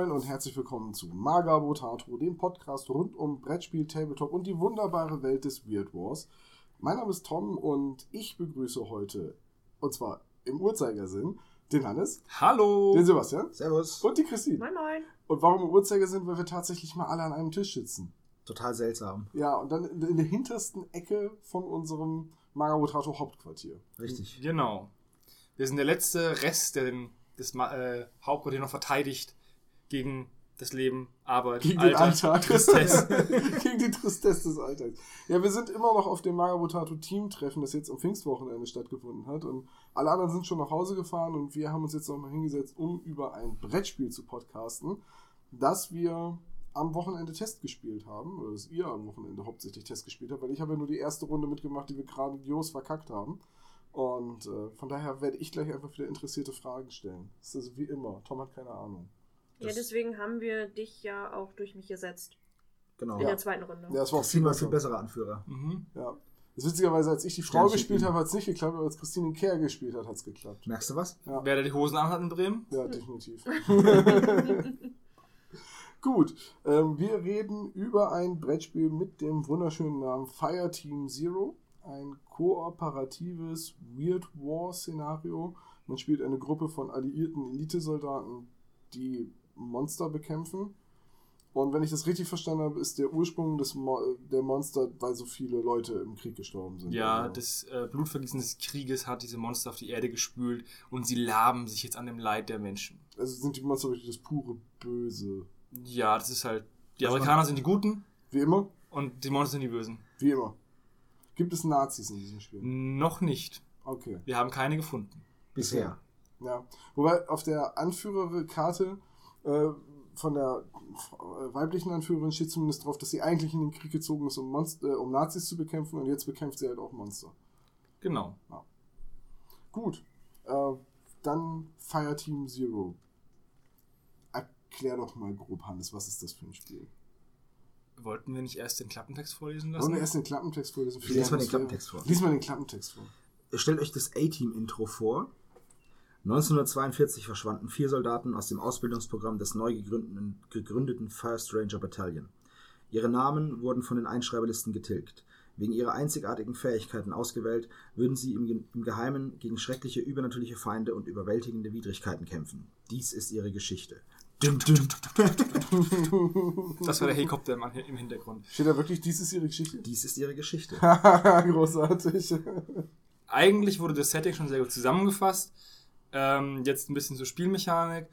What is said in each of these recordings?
Moin und herzlich willkommen zu Magabotato, dem Podcast rund um Brettspiel, Tabletop und die wunderbare Welt des Weird Wars. Mein Name ist Tom und ich begrüße heute, und zwar im Uhrzeigersinn, den Hannes, Hallo! den Sebastian Servus. und die Christine. Moin Moin. Und warum im Uhrzeigersinn? Weil wir tatsächlich mal alle an einem Tisch sitzen. Total seltsam. Ja, und dann in der hintersten Ecke von unserem Magabotato Hauptquartier. Richtig. Genau. Wir sind der letzte Rest, der den, das Ma- äh, Hauptquartier noch verteidigt gegen das Leben, Arbeit, Gegen Alter, den Alltag. Tristesse. Gegen die Tristesse des Alltags. Ja, wir sind immer noch auf dem Magabotato Team-Treffen, das jetzt am Pfingstwochenende stattgefunden hat. Und alle anderen sind schon nach Hause gefahren und wir haben uns jetzt nochmal hingesetzt, um über ein Brettspiel zu podcasten, das wir am Wochenende Test gespielt haben. Oder das ihr am Wochenende hauptsächlich Test gespielt habt, weil ich habe ja nur die erste Runde mitgemacht, die wir grandios verkackt haben. Und äh, von daher werde ich gleich einfach wieder interessierte Fragen stellen. Das ist also wie immer. Tom hat keine Ahnung. Ja, deswegen haben wir dich ja auch durch mich ersetzt. Genau. In der zweiten Runde. Ja, das war auch besser. viel besser Anführer. mhm. Ja. Das ist witzigerweise, als ich die Frau Sternchen gespielt habe, hat es nicht geklappt, aber als Christine den Kerl gespielt hat, hat es geklappt. Merkst du was? Ja. Wer da die Hosen anhat in Bremen? Ja, definitiv. Gut, ähm, wir reden über ein Brettspiel mit dem wunderschönen Namen Fireteam Zero. Ein kooperatives Weird War Szenario. Man spielt eine Gruppe von alliierten Elitesoldaten, die Monster bekämpfen. Und wenn ich das richtig verstanden habe, ist der Ursprung des Mo der Monster, weil so viele Leute im Krieg gestorben sind. Ja, Also- das äh, Blutvergießen des Krieges hat diese Monster auf die Erde gespült und sie laben sich jetzt an dem Leid der Menschen. Also sind die Monster wirklich das pure Böse. Ja, das ist halt. Die Also man- Amerikaner sind die Guten Wie immer? und die Monster sind die Bösen. Wie immer. Gibt es Nazis in diesem Spiel? Noch nicht. Okay. Wir haben keine gefunden. Bisher. Ja. Wobei auf der Anführerkarte äh, von der äh, weiblichen Anführerin steht zumindest drauf, dass sie eigentlich in den Krieg gezogen ist, um, Monster, äh, um Nazis zu bekämpfen und jetzt bekämpft sie halt auch Monster. Genau. Gut. Äh, dann Fireteam Zero. Erklär doch mal grob, Hannes, was ist das für ein Spiel? Wollten wir nicht erst den Klappentext vorlesen Wollen lassen? wir erst den Klappentext vorlesen? Lies mal den? Klappentext vor. Lies mal den Klappentext vor. Stellt euch das A-Team-Intro vor. 1942 verschwanden vier Soldaten aus dem Ausbildungsprogramm des neu gegründeten, gegründeten First Ranger Battalion. Ihre Namen wurden von den Einschreiberlisten getilgt. Wegen ihrer einzigartigen Fähigkeiten ausgewählt, würden sie im, Ge- im Geheimen gegen schreckliche übernatürliche Feinde und überwältigende Widrigkeiten kämpfen. Dies ist ihre Geschichte. Das war der Helikopter im, im Hintergrund. Steht da wirklich, dies ist ihre Geschichte? Dies ist ihre Geschichte. Großartig. Eigentlich wurde das Setting schon sehr gut zusammengefasst. Ähm, jetzt ein bisschen zur Spielmechanik.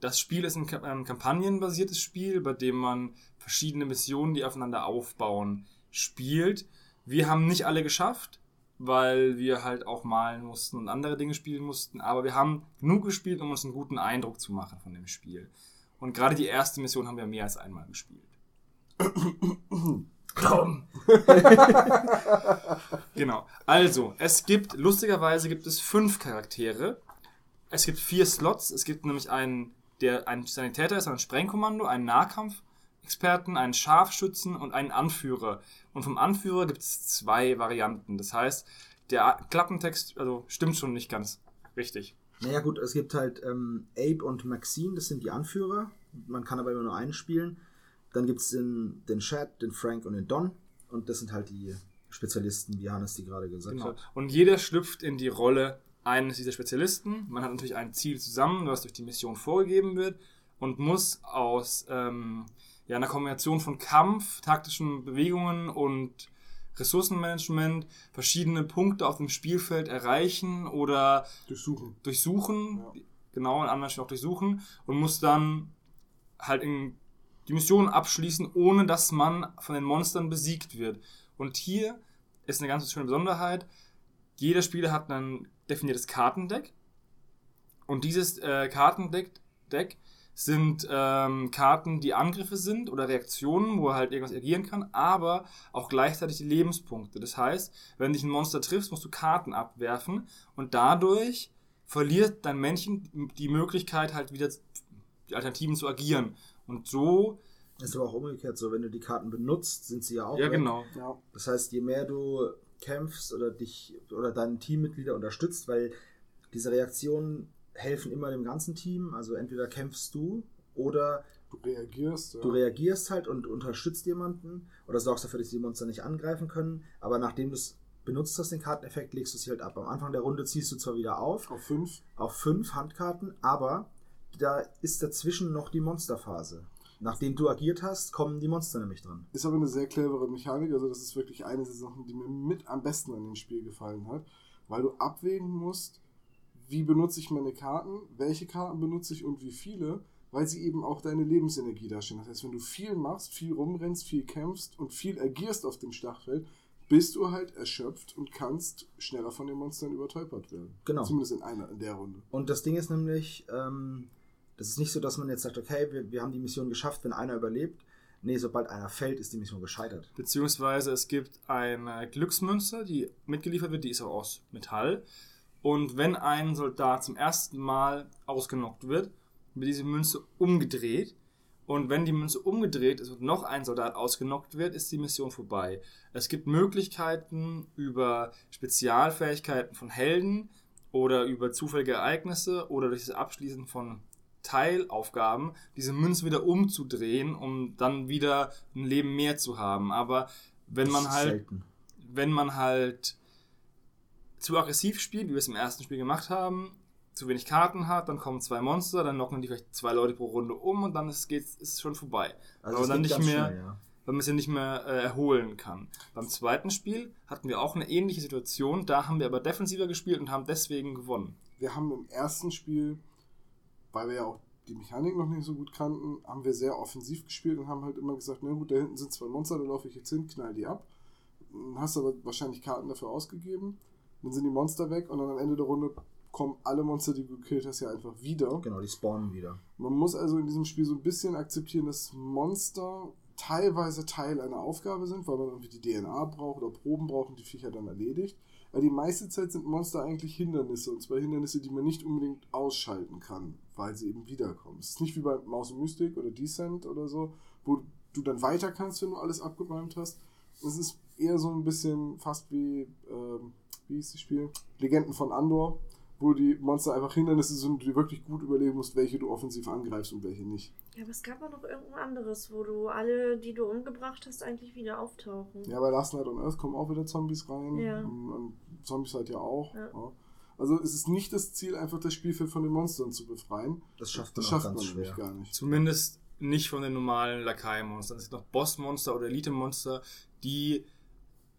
Das Spiel ist ein Ka- kampagnenbasiertes Spiel, bei dem man verschiedene Missionen, die aufeinander aufbauen, spielt. Wir haben nicht alle geschafft, weil wir halt auch malen mussten und andere Dinge spielen mussten. Aber wir haben genug gespielt, um uns einen guten Eindruck zu machen von dem Spiel. Und gerade die erste Mission haben wir mehr als einmal gespielt. genau. Also, es gibt, lustigerweise gibt es fünf Charaktere. Es gibt vier Slots. Es gibt nämlich einen, der ein Sanitäter ist, ein Sprengkommando, einen Nahkampfexperten, einen Scharfschützen und einen Anführer. Und vom Anführer gibt es zwei Varianten. Das heißt, der Klappentext, also stimmt schon nicht ganz richtig. Naja gut, es gibt halt ähm, Abe und Maxine, das sind die Anführer. Man kann aber immer nur einen spielen. Dann gibt es den, den Chad, den Frank und den Don. Und das sind halt die Spezialisten, wie Hannes die gerade gesagt Genau. hat. Und jeder schlüpft in die Rolle eines dieser Spezialisten. Man hat natürlich ein Ziel zusammen, was durch die Mission vorgegeben wird und muss aus ähm, ja, einer Kombination von Kampf, taktischen Bewegungen und Ressourcenmanagement verschiedene Punkte auf dem Spielfeld erreichen oder Durchsuchen. durchsuchen, Ja. genau, in anderen Stellen auch durchsuchen und muss dann halt in die Mission abschließen, ohne dass man von den Monstern besiegt wird. Und hier ist eine ganz schöne Besonderheit. Jeder Spieler hat ein definiertes Kartendeck. Und dieses äh, Kartendeck Deck sind ähm, Karten, die Angriffe sind oder Reaktionen, wo er halt irgendwas agieren kann, aber auch gleichzeitig die Lebenspunkte. Das heißt, wenn dich ein Monster triffst, musst du Karten abwerfen und dadurch verliert dein Männchen die Möglichkeit, halt wieder die Alternativen zu agieren. Und so, Ist aber auch umgekehrt so, wenn du die Karten benutzt, sind sie ja auch. ja weg. genau. Das heißt, je mehr du kämpfst oder dich oder deine Teammitglieder unterstützt, weil diese Reaktionen helfen immer dem ganzen Team. Also entweder kämpfst du oder Du reagierst. Ja. du reagierst halt und unterstützt jemanden oder sorgst dafür, dass die Monster nicht angreifen können, aber nachdem du es benutzt hast, den Karteneffekt, legst du sie halt ab. Am Anfang der Runde ziehst du zwar wieder auf, auf 5. auf fünf Handkarten, aber da ist dazwischen noch die Monsterphase. Nachdem du agiert hast, kommen die Monster nämlich dran. Ist aber eine sehr clevere Mechanik. Also, das ist wirklich eine der Sachen, die mir mit am besten an dem Spiel gefallen hat. Weil du abwägen musst, wie benutze ich meine Karten, welche Karten benutze ich und wie viele, weil sie eben auch deine Lebensenergie darstellen. Das heißt, wenn du viel machst, viel rumrennst, viel kämpfst und viel agierst auf dem Schlachtfeld, bist du halt erschöpft und kannst schneller von den Monstern übertäubert werden. Genau. Zumindest in einer, in der Runde. Und das Ding ist nämlich, ähm, das ist nicht so, dass man jetzt sagt, okay, wir, wir haben die Mission geschafft, wenn einer überlebt. Nee, sobald einer fällt, ist die Mission gescheitert. Beziehungsweise es gibt eine Glücksmünze, die mitgeliefert wird, die ist auch aus Metall. Und wenn ein Soldat zum ersten Mal ausgenockt wird, wird diese Münze umgedreht. Und wenn die Münze umgedreht ist und noch ein Soldat ausgenockt wird, ist die Mission vorbei. Es gibt Möglichkeiten über Spezialfähigkeiten von Helden oder über zufällige Ereignisse oder durch das Abschließen von Teilaufgaben, diese Münze wieder umzudrehen, um dann wieder ein Leben mehr zu haben. Aber wenn Das man halt selten. wenn man halt zu aggressiv spielt, wie wir es im ersten Spiel gemacht haben, zu wenig Karten hat, dann kommen zwei Monster, dann knocken die vielleicht zwei Leute pro Runde um und dann ist es ist es schon vorbei. Also dann nicht mehr, schnell, ja. weil man es ja nicht mehr äh, erholen kann. Beim zweiten Spiel hatten wir auch eine ähnliche Situation, da haben wir aber defensiver gespielt und haben deswegen gewonnen. wir haben im ersten Spiel, weil wir ja auch die Mechanik noch nicht so gut kannten, haben wir sehr offensiv gespielt und haben halt immer gesagt, na gut, da hinten sind zwei Monster, da laufe ich jetzt hin, knall die ab. Dann hast du aber wahrscheinlich Karten dafür ausgegeben, dann sind die Monster weg und dann am Ende der Runde kommen alle Monster, die du gekillt hast, ja einfach wieder. Genau, die spawnen wieder. Man muss also in diesem Spiel so ein bisschen akzeptieren, dass Monster teilweise Teil einer Aufgabe sind, weil man irgendwie die DNA braucht oder Proben braucht und die Viecher dann erledigt. Aber die meiste Zeit sind Monster eigentlich Hindernisse, und zwar Hindernisse, die man nicht unbedingt ausschalten kann, weil sie eben wiederkommen. Es ist nicht wie bei Maus und Mystic oder Descent oder so, wo du dann weiter kannst, wenn du alles abgeräumt hast. Es ist eher so ein bisschen fast wie, ähm, wie hieß das Spiel? Legenden von Andor, wo die Monster einfach Hindernisse sind und du wirklich gut überlegen musst, welche du offensiv angreifst und welche nicht. Ja, aber es gab auch noch irgendein anderes, wo du alle, die du umgebracht hast, eigentlich wieder auftauchen. Ja, bei Last Night on Earth kommen auch wieder Zombies rein. Ja. Und, und Zombies halt ja auch. Ja. Ja. Also es ist nicht das Ziel, einfach das Spielfeld von den Monstern zu befreien. Das schafft man Das auch schafft ganz man schwer. nämlich gar nicht. Zumindest nicht von den normalen Lakai-Monstern. Es gibt noch Bossmonster oder Elite-Monster, die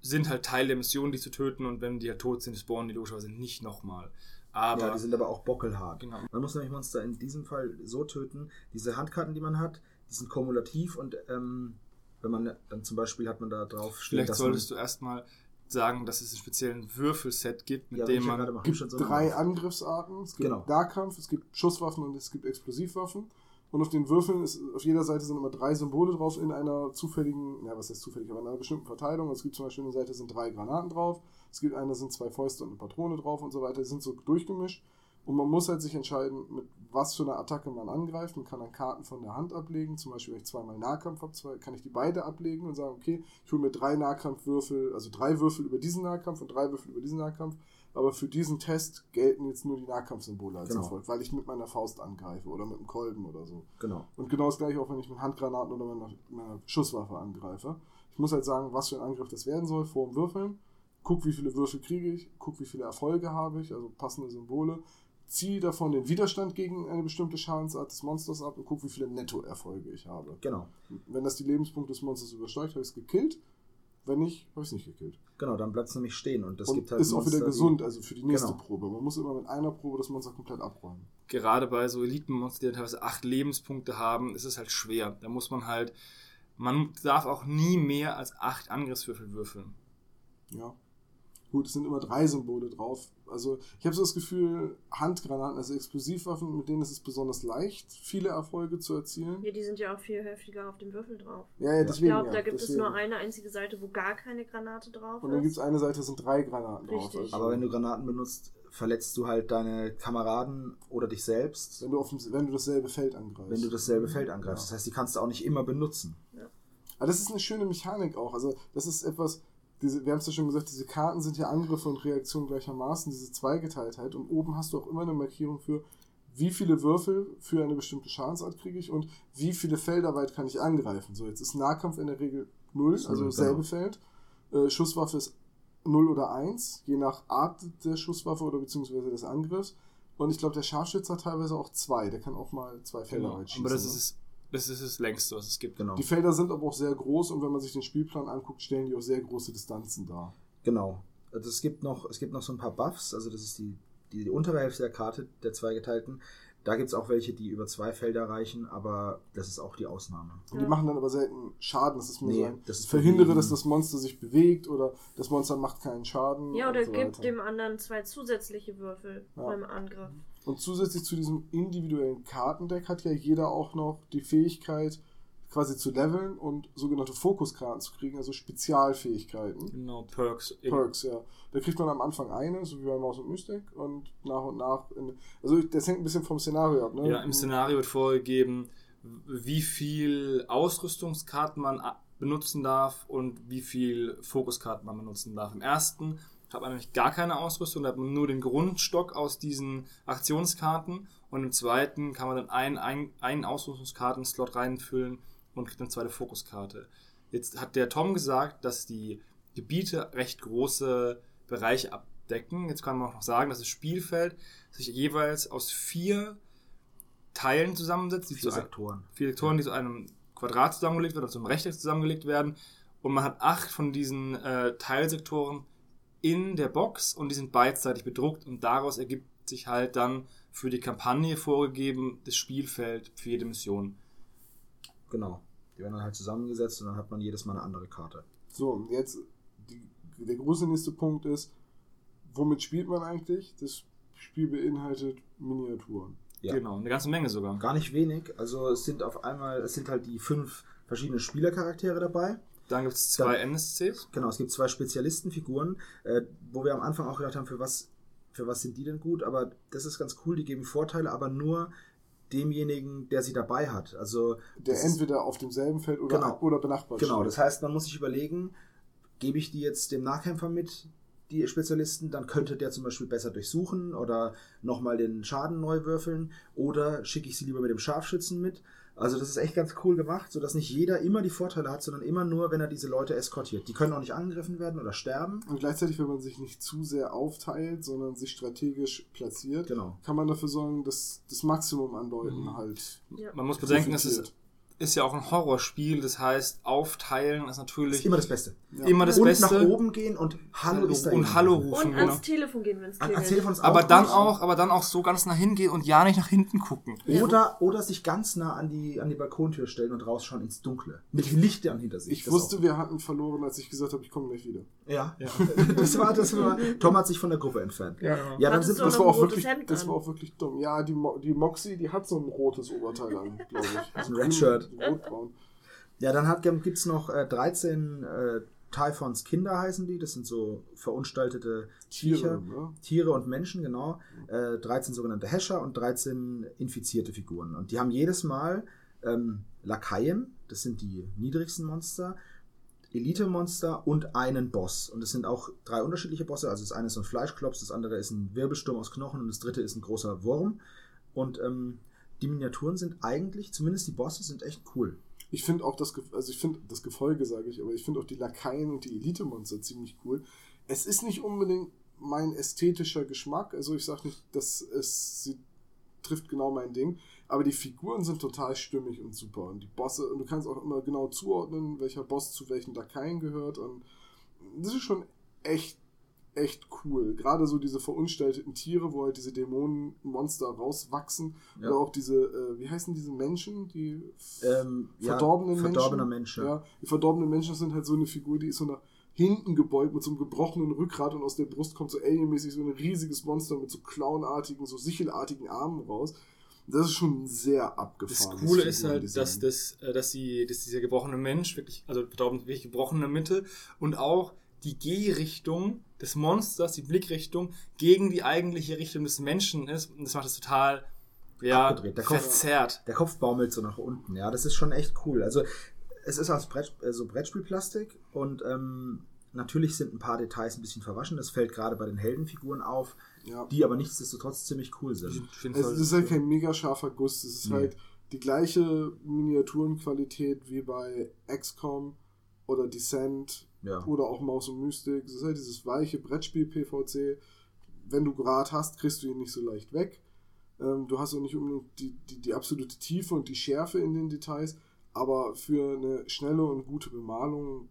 sind halt Teil der Mission, die zu töten und wenn die halt tot sind, spawnen die logischerweise nicht nochmal. Aber ja, die sind aber auch bockelhart. Genau. Man muss nämlich Monster in diesem Fall so töten. Diese Handkarten, die man hat, die sind kumulativ und ähm, wenn man dann zum Beispiel hat man da drauf stehen, vielleicht solltest du erstmal sagen, dass es einen speziellen Würfelset gibt, mit ja, dem man. Es gibt so drei. Angriffsarten. Es gibt Genau. Nahkampf, es gibt Schusswaffen und es gibt Explosivwaffen. Und auf den Würfeln ist auf jeder Seite sind immer drei Symbole drauf in einer zufälligen, ja was heißt zufällig, aber in einer bestimmten Verteilung. Es gibt zum Beispiel eine Seite sind drei Granaten drauf, es gibt eine sind zwei Fäuste und eine Patrone drauf und so weiter. Die sind so durchgemischt. Und man muss halt sich entscheiden, mit was für einer Attacke man angreift. Man kann dann Karten von der Hand ablegen. Zum Beispiel, wenn ich zweimal Nahkampf habe, kann ich die beide ablegen und sagen, okay, ich hole mir drei Nahkampfwürfel, also drei Würfel über diesen Nahkampf und drei Würfel über diesen Nahkampf. Aber für diesen Test gelten jetzt nur die Nahkampfsymbole als Genau. Erfolg, weil ich mit meiner Faust angreife oder mit dem Kolben oder so. Genau. Und genau das gleiche auch, wenn ich mit Handgranaten oder meiner, meiner Schusswaffe angreife. Ich muss halt sagen, was für ein Angriff das werden soll, vor dem Würfeln. Guck, wie viele Würfel kriege ich, guck, wie viele Erfolge habe ich, also passende Symbole. Ziehe davon den Widerstand gegen eine bestimmte Schadensart des Monsters ab und guck, wie viele Nettoerfolge ich habe. Genau. Wenn das die Lebenspunkte des Monsters übersteigt, habe ich es gekillt. Wenn nicht, habe ich es nicht gekillt. Genau, dann bleibt es nämlich stehen und das und gibt halt ist auch wieder gesund, also für die nächste Genau. Probe. Man muss immer mit einer Probe das Monster komplett abräumen. Gerade bei so Elitenmonstern, die teilweise acht Lebenspunkte haben, ist es halt schwer. Da muss man halt. Man darf auch nie mehr als acht Angriffswürfel würfeln. Ja. Gut, es sind immer drei Symbole drauf. Also ich habe so das Gefühl, Handgranaten, also Explosivwaffen, mit denen ist es besonders leicht, viele Erfolge zu erzielen. Ja, die sind ja auch viel heftiger auf dem Würfel drauf. Ja, ja, Ich deswegen. glaube, ja, da gibt es deswegen. nur eine einzige Seite, wo gar keine Granate drauf Und dann gibt ist. es eine Seite, da sind drei Granaten drauf. Richtig. Also, Aber wenn du Granaten benutzt, verletzt du halt deine Kameraden oder dich selbst, wenn, du auf dem, wenn du dasselbe Feld angreifst. wenn du dasselbe Feld angreifst. Ja. Das heißt, die kannst du auch nicht immer benutzen. Aber das ist eine schöne Mechanik auch. Also, das ist etwas, diese, wir haben es ja schon gesagt, diese Karten sind ja Angriffe und Reaktionen gleichermaßen, diese Zweigeteiltheit. Und oben hast du auch immer eine Markierung für, wie viele Würfel für eine bestimmte Schadensart kriege ich und wie viele Felder weit kann ich angreifen. So, jetzt ist Nahkampf in der Regel 0, Ist also selbe genau. Feld. Äh, Schusswaffe ist 0 oder 1, je nach Art der Schusswaffe oder beziehungsweise des Angriffs. Und ich glaube, der Scharfschütze hat teilweise auch zwei. Der kann auch mal zwei Felder Genau. weit schießen. Aber das ne? ist, das ist das längste, was es gibt. Genau. Die Felder sind aber auch sehr groß und wenn man sich den Spielplan anguckt, stellen die auch sehr große Distanzen dar. Genau. Also es gibt noch, es gibt noch so ein paar Buffs, also das ist die, die, die untere Hälfte der Karte, der zweigeteilten. Da gibt es auch welche, die über zwei Felder reichen, aber das ist auch die Ausnahme. Und die machen dann aber selten Schaden. Das ist nur Nee, so ein, das ist verhindere, dass das Monster sich bewegt oder das Monster macht keinen Schaden. Ja, oder so gibt weiter. dem anderen zwei zusätzliche Würfel Ja. beim Angriff. Und zusätzlich zu diesem individuellen Kartendeck hat ja jeder auch noch die Fähigkeit, quasi zu leveln und sogenannte Fokuskarten zu kriegen, also Spezialfähigkeiten. Genau, Perks. Perks, ja. Da kriegt man am Anfang eine, so wie bei Maus und Mystic, und nach und nach. Also das hängt ein bisschen vom Szenario ab, ne? Ja, im Szenario wird vorgegeben, wie viel Ausrüstungskarten man benutzen darf und wie viel Fokuskarten man benutzen darf. Im ersten hat man nämlich gar keine Ausrüstung, da hat man nur den Grundstock aus diesen Aktionskarten und im zweiten kann man dann einen, einen, einen Ausrüstungskarten-Slot reinfüllen und kriegt eine zweite Fokuskarte. Jetzt hat der Tom gesagt, dass die Gebiete recht große Bereiche abdecken. Jetzt kann man auch noch sagen, dass das Spielfeld sich jeweils aus vier Teilen zusammensetzt, die Vier zu ein, Sektoren. vier Sektoren, die zu einem Quadrat zusammengelegt werden oder zum Rechteck zusammengelegt werden. Und man hat acht von diesen äh, Teilsektoren in der Box und die sind beidseitig bedruckt und daraus ergibt sich halt dann für die Kampagne vorgegeben das Spielfeld für jede Mission. Genau. Die werden dann halt zusammengesetzt und dann hat man jedes Mal eine andere Karte. So, und jetzt die, der große nächste Punkt ist, womit spielt man eigentlich? Das Spiel beinhaltet Miniaturen. Ja. Genau, eine ganze Menge sogar. Gar nicht wenig. Also es sind auf einmal, es sind halt die fünf verschiedenen Spielercharaktere dabei. Dann gibt es zwei NSCs. Genau, es gibt zwei Spezialistenfiguren, äh, wo wir am Anfang auch gedacht haben, für was, für was sind die denn gut? Aber das ist ganz cool, die geben Vorteile, aber nur demjenigen, der sie dabei hat. Also Der das ist- entweder auf demselben Feld oder, Genau. oder benachbart Genau, steht. das heißt, man muss sich überlegen, gebe ich die jetzt dem Nahkämpfer mit, die Spezialisten, dann könnte der zum Beispiel besser durchsuchen oder nochmal den Schaden neu würfeln oder schicke ich sie lieber mit dem Scharfschützen mit. Also das ist echt ganz cool gemacht, sodass nicht jeder immer die Vorteile hat, sondern immer nur, wenn er diese Leute eskortiert. Die können auch nicht angegriffen werden oder sterben. Und gleichzeitig, wenn man sich nicht zu sehr aufteilt, sondern sich strategisch platziert, Genau. kann man dafür sorgen, dass das Maximum an Leuten Mhm. halt Ja. Man muss bedenken, es ist. Ist ja auch ein Horrorspiel, das heißt, aufteilen ist natürlich ist immer das Beste. Ja. immer das und Beste. nach oben gehen und Hallo ist da und. Hallo rufen. Und genau. ans Telefon gehen, wenn es An, klingelt. ans Telefon ist Aber dann auch, aber dann auch so ganz nach hinten gehen und ja nicht nach hinten gucken. Ja. Oder, oder sich ganz nah an die, an die Balkontür stellen und rausschauen ins Dunkle. Mit Lichtern hinter sich. Ich Das wusste, auch. wir hatten verloren, als ich gesagt habe, ich komme gleich wieder. Ja, das war, das war. Tom hat sich von der Gruppe entfernt. Ja, Ja, dann Hattest sind du wir Das war, auch wirklich, Hemd das an. war auch wirklich dumm. Ja, die, Mo die Moxie, die hat so ein rotes Oberteil an, glaube ich. Also Ein Redshirt. Rotbraun. Ja, dann hat, gibt's noch äh, 13 äh, Typhons Kinder heißen die. Das sind so verunstaltete Tiere, Tiere. ne? Tiere und Menschen, genau. Äh, 13 sogenannte Häscher und 13 infizierte Figuren. Und die haben jedes Mal ähm, Lakaien, das sind die niedrigsten Monster, Elite-Monster und einen Boss. Und es sind auch drei unterschiedliche Bosse. Also das eine ist so ein Fleischklops, das andere ist ein Wirbelsturm aus Knochen und das dritte ist ein großer Wurm. Und ähm, die Miniaturen sind eigentlich, zumindest die Bosse, sind echt cool. Ich finde auch das, also ich finde das Gefolge, sage ich, aber ich finde auch die Lakaien und die Elite-Monster ziemlich cool. Es ist nicht unbedingt mein ästhetischer Geschmack, also ich sage nicht, dass es sie trifft genau mein Ding, aber die Figuren sind total stimmig und super und die Bosse und du kannst auch immer genau zuordnen, welcher Boss zu welchen Lakaien gehört und das ist schon echt echt cool. Gerade so diese verunstalteten Tiere, wo halt diese Dämonenmonster rauswachsen Ja. oder auch diese, äh, wie heißen diese Menschen, die Ähm, ja, verdorbenen verdorbener Menschen. Mensch. ja. Ja, die verdorbenen Menschen sind halt so eine Figur, die ist so nach hinten gebeugt mit so einem gebrochenen Rückgrat und aus der Brust kommt so alienmäßig so ein riesiges Monster mit so clownartigen, so sichelartigen Armen raus. Das ist schon sehr Das abgefahren. Coole ist halt, dass, das, äh, dass, die, dass dieser gebrochene Mensch wirklich, also verdorben, wirklich gebrochene Mitte und auch die Gehrichtung des Monsters, die Blickrichtung gegen die eigentliche Richtung des Menschen ist. Und das macht es total ja, Abgedreht. Der Kopf- verzerrt. Der Kopf baumelt so nach unten. Ja, das ist schon echt cool. Also es ist aus Brett, also Brettspielplastik und ähm, natürlich sind ein paar Details ein bisschen verwaschen. Das fällt gerade bei den Heldenfiguren auf, Ja. die aber nichtsdestotrotz ziemlich cool sind. Ich finde Es ist halt kein mega scharfer Guss. Es ist Nee. halt die gleiche Miniaturenqualität wie bei XCOM oder Descent Ja. oder auch Maus und Mystik. Es ist halt dieses weiche Brettspiel PVC. Wenn du Grad hast, kriegst du ihn nicht so leicht weg. Ähm, du hast auch nicht unbedingt die, die, die absolute Tiefe und die Schärfe in den Details, aber für eine schnelle und gute Bemalung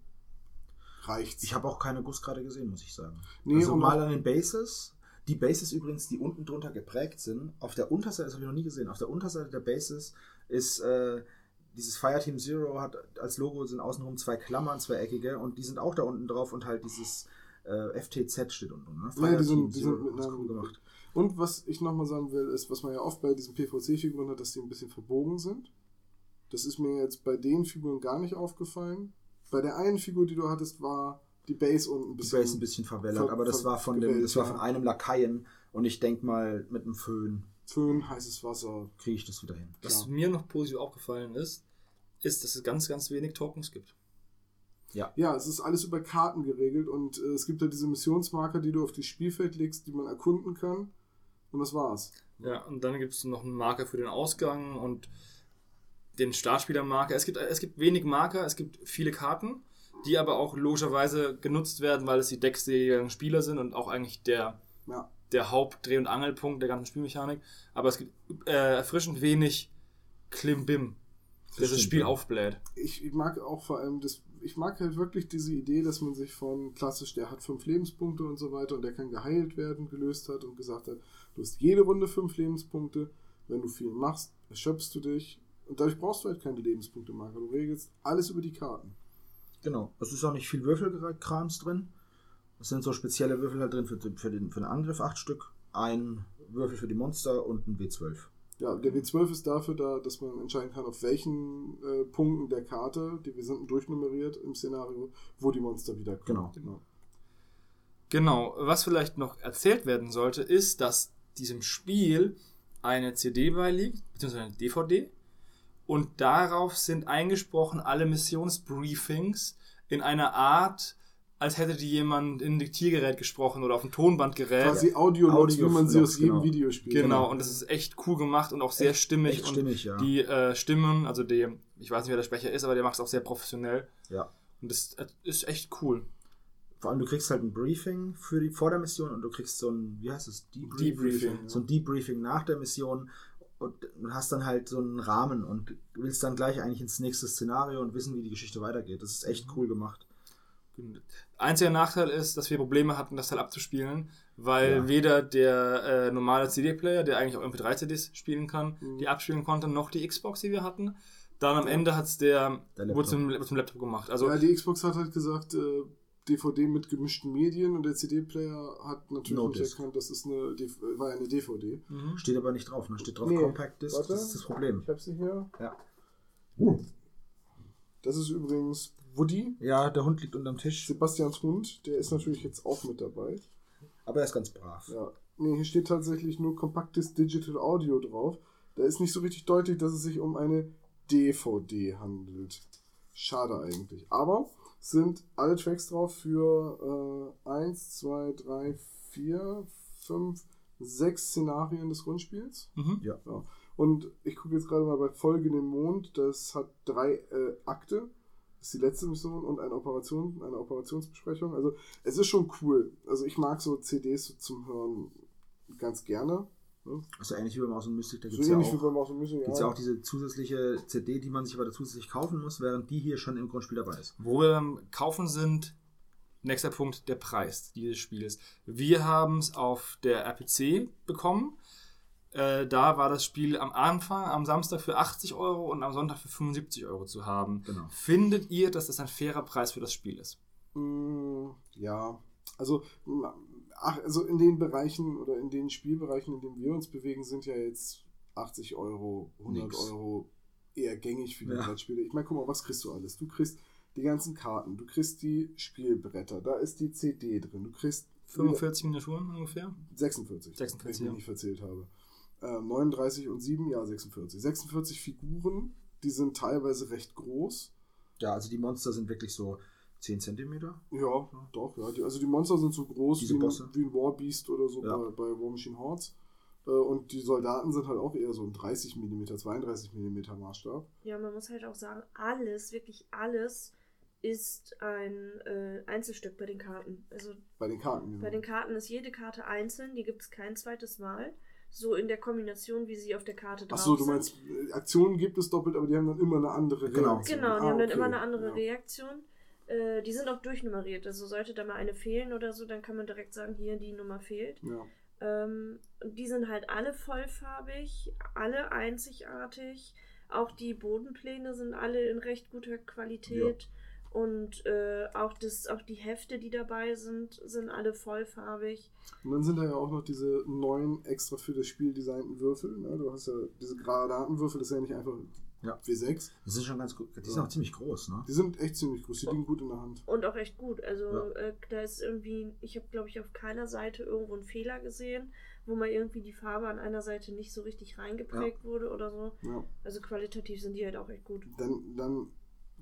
reicht's. Ich habe auch keine Gussgrade gesehen, muss ich sagen. Nee, also mal an den Bases. Die Bases übrigens, die unten drunter geprägt sind, auf der Unterseite, das habe ich noch nie gesehen, auf der Unterseite der Bases ist äh, dieses Fireteam Zero hat als Logo sind außenrum zwei Klammern, zwei eckige und die sind auch da unten drauf und halt dieses äh, FTZ steht unten. Ne? Ja, die sind, die sind miteinander cool gemacht. Und was ich nochmal sagen will, ist, was man ja oft bei diesen PVC-Figuren hat, dass die ein bisschen verbogen sind. Das ist mir jetzt bei den Figuren gar nicht aufgefallen. Bei der einen Figur, die du hattest, war die Base unten ein Die bisschen. Base ein bisschen verwellert, ver- aber das war von dem, das war von einem Lakaien und ich denke mal mit einem Föhn Föhn, heißes Wasser. kriege ich das wieder hin. Was Klar. mir noch positiv aufgefallen ist, ist, dass es ganz, ganz wenig Tokens gibt. Ja, es ist alles über Karten geregelt und äh, es gibt ja diese Missionsmarker, die du auf das Spielfeld legst, die man erkunden kann. Und das war's. Ja, und dann gibt es noch einen Marker für den Ausgang und den Startspielermarker. Es gibt, es gibt wenig Marker, es gibt viele Karten, die aber auch logischerweise genutzt werden, weil es die Decks der jeweiligen Spieler sind und auch eigentlich der, Ja. Der Hauptdreh- und Angelpunkt der ganzen Spielmechanik. Aber es gibt äh, erfrischend wenig Klimbim, der das stimmt, Spiel aufbläht. Ich, ich mag auch vor allem das, ich mag halt wirklich diese Idee, dass man sich von klassisch, der hat fünf Lebenspunkte und so weiter und der kann geheilt werden, gelöst hat und gesagt hat, du hast jede Runde fünf Lebenspunkte, wenn du viel machst, erschöpfst du dich und dadurch brauchst du halt keine Lebenspunkte Marker. Du regelst alles über die Karten. Genau. Es ist auch nicht viel Würfelkrams drin. Es sind so spezielle Würfel halt drin für, für, den, für den Angriff, acht Stück. Ein Würfel für die Monster und ein W12. Ja, der W12 ist dafür da, dass man entscheiden kann, auf welchen äh, Punkten der Karte, die wir sind durchnummeriert im Szenario, wo die Monster wiederkommen. Genau. Genau, was vielleicht noch erzählt werden sollte, ist, dass diesem Spiel eine CD beiliegt, beziehungsweise eine DVD, und darauf sind eingesprochen alle Missionsbriefings in einer Art, als hätte die jemand in ein Diktiergerät gesprochen oder auf ein Tonbandgerät. Quasi Audio-Logs, wie man sie aus jedem genau. Videospiel Genau, und das ist echt cool gemacht und auch sehr Echt- stimmig. echt und stimmig, ja. Die äh, Stimmen, also die, ich weiß nicht, wer der Sprecher ist, aber der macht es auch sehr professionell. Ja. Und das äh, ist echt cool. Vor allem, du kriegst halt ein Briefing für die, vor der Mission und du kriegst so ein, wie heißt es? Debriefing. Debriefing, So ein Debriefing nach der Mission und hast dann halt so einen Rahmen und willst dann gleich eigentlich ins nächste Szenario und wissen, wie die Geschichte weitergeht. Das ist echt Mhm. cool gemacht. Einziger Nachteil ist, dass wir Probleme hatten, das Teil abzuspielen, weil Ja. weder der äh, normale CD-Player, der eigentlich auch MP3-CDs spielen kann, Mhm. die abspielen konnte, noch die Xbox, die wir hatten. Dann am Ende hat es der, Der Laptop. wurde zum, zum Laptop gemacht. Also ja, die Xbox hat halt gesagt, äh, DVD mit gemischten Medien und der CD-Player hat natürlich No nicht Disc. erkannt, das ist eine, war ja eine DVD. mhm. Steht aber nicht drauf, ne? Steht drauf Nee, Compact Disc, warte. das ist das Problem. Ich hab sie hier. Ja. Das ist übrigens Woody, Ja, der Hund liegt unterm Tisch, Sebastians Hund, der ist natürlich jetzt auch mit dabei. aber er ist ganz brav. Ja. Nee, hier steht tatsächlich nur kompaktes Digital Audio drauf. Da ist nicht so richtig deutlich, dass es sich um eine DVD handelt. Schade eigentlich. Aber sind alle Tracks drauf für äh, 1, 2, 3, 4, 5, 6 Szenarien des Grundspiels. Mhm. Ja. Ja. Und ich gucke jetzt gerade mal bei Folge den Mond. Das hat drei äh, Akte. Das ist die letzte Mission und eine Operation, eine Operationsbesprechung. Also es ist schon cool. Also ich mag so CDs so zum Hören ganz gerne. Ne? Also ähnlich wie bei Maus und Mystic, da gibt es ja, auch- ja auch diese zusätzliche CD, die man sich aber zusätzlich kaufen muss, während die hier schon im Grundspiel dabei ist. Wo wir beim Kaufen sind, nächster Punkt, der Preis dieses Spiels. Wir haben es auf der RPC bekommen. Äh, da war das Spiel am Anfang, am Samstag für 80 Euro und am Sonntag für 75 Euro zu haben. Genau. Findet ihr, dass das ein fairer Preis für das Spiel ist? Mm, ja, also, na, ach, also in den Bereichen oder in den Spielbereichen, in denen wir uns bewegen, sind ja jetzt 80 Euro, 100 Nix. Euro eher gängig für die Ja. Brettspiele. Ich meine, guck mal, was kriegst du alles? Du kriegst die ganzen Karten, du kriegst die Spielbretter, da ist die CD drin, du kriegst 45 Miniaturen ungefähr? 46, 46, wenn ich ja. nicht verzählt habe. Äh, 39 und 7, ja, 46. 46 Figuren, die sind teilweise recht groß. Ja, also die Monster sind wirklich so 10 cm. Ja, doch, ja. Die, also die Monster sind so groß Diese wie ein, wie ein Warbeast oder so Ja. bei, bei War Machine Hordes. Äh, Und die Soldaten sind halt auch eher so ein 30 mm, 32 mm Maßstab. Ja, man muss halt auch sagen, alles, wirklich alles ist ein äh, Einzelstück bei den Karten. Also Bei den Karten. genau. bei den Karten ist jede Karte einzeln, die gibt es kein zweites Mal. So in der Kombination, wie sie auf der Karte drauf Achso, du sind. meinst, äh, Aktionen gibt es doppelt, aber die haben dann immer eine andere Genau. Reaktion. Genau, die Ah, haben dann okay. immer eine andere Ja. Reaktion. Äh, die sind auch durchnummeriert. Also sollte da mal eine fehlen oder so, dann kann man direkt sagen, hier die Nummer fehlt. Ja. Ähm, und die sind halt alle vollfarbig, alle einzigartig. Auch die Bodenpläne sind alle in recht guter Qualität. Und äh, auch, das, auch die Hefte, die dabei sind, sind alle vollfarbig. Und dann sind da ja auch noch diese neuen extra für das Spiel designten Würfel. Ne? Du hast ja diese Granatenwürfel, das ist ja nicht einfach Ja. W6. Die sind schon ganz gut. Die sind Ja. auch ziemlich groß, ne? Die sind echt ziemlich groß, die liegen gut in der Hand. Und auch echt gut. Also Ja. äh, da ist irgendwie, ich habe glaube ich auf keiner Seite irgendwo einen Fehler gesehen, wo mal irgendwie die Farbe an einer Seite nicht so richtig reingeprägt wurde oder so. Ja. Also qualitativ sind die halt auch echt gut. Dann, dann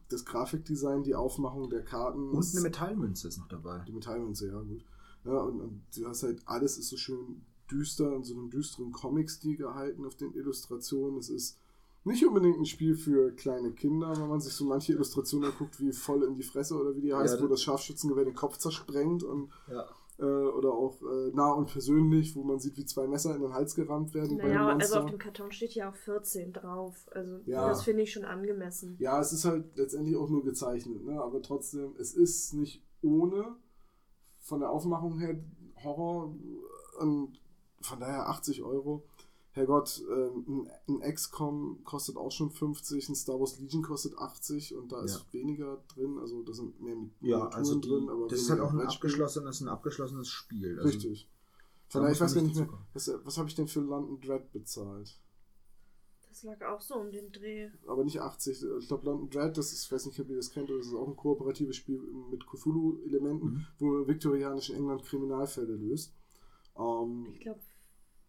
das Grafikdesign, die Aufmachung der Karten. Und eine Metallmünze ist noch dabei. Die Metallmünze, ja, gut. Ja, und, und du hast halt, alles ist so schön düster, in so einem düsteren Comic-Stil gehalten auf den Illustrationen. Es ist nicht unbedingt ein Spiel für kleine Kinder, wenn man sich so manche Illustrationen anguckt, wie voll in die Fresse oder wie die heißt, Ja, wo das- das Scharfschützengewehr den Kopf zersprengt und Ja. Äh, oder auch äh, nah und persönlich, wo man sieht, wie zwei Messer in den Hals gerammt werden. Naja, also auf dem Karton steht ja auch 14 drauf. Also Ja. das finde ich schon angemessen. Ja, es ist halt letztendlich auch nur gezeichnet, ne? aber trotzdem, es ist nicht ohne von der Aufmachung her Horror und von daher 80 Euro. Herrgott, ähm, ein, ein XCOM kostet auch schon 50, ein Star Wars Legion kostet 80 und da ist weniger drin, also da sind mehr mit Ja, also die, drin, aber das ist halt auch ein abgeschlossenes, ein abgeschlossenes Spiel. Also, Richtig. Von da daher, ich weiß gar nicht nicht mehr, was, was habe ich denn für London Dread bezahlt? Das lag auch so um den Dreh. aber nicht 80. Ich glaube, London Dread, das ist, ich weiß nicht, ob ihr das kennt, aber das ist auch ein kooperatives Spiel mit Cthulhu-Elementen, Mhm. wo man viktorianischen England Kriminalfälle löst. Ähm, Ich glaube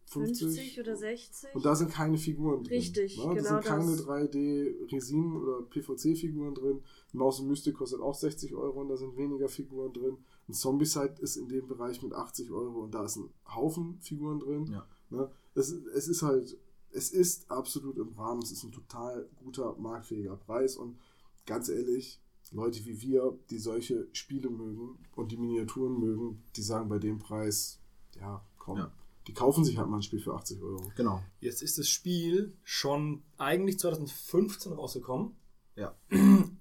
50. 50 oder 60. Und da sind keine Figuren drin. Richtig, ne? Da genau sind keine das. 3D-Resin- oder PVC-Figuren drin. Maus und Mystik kostet auch 60 Euro und da sind weniger Figuren drin. Ein Zombicide ist in dem Bereich mit 80 Euro und da ist ein Haufen Figuren drin. Ja. Ne? Es, es ist halt, es ist absolut im Rahmen, es ist ein total guter, marktfähiger Preis und ganz ehrlich, Leute wie wir, die solche Spiele mögen und die Miniaturen mögen, die sagen bei dem Preis, ja, komm, Ja. Die kaufen sich halt mal ein Spiel für 80 Euro. Genau. Jetzt ist das Spiel schon eigentlich 2015 rausgekommen, Ja.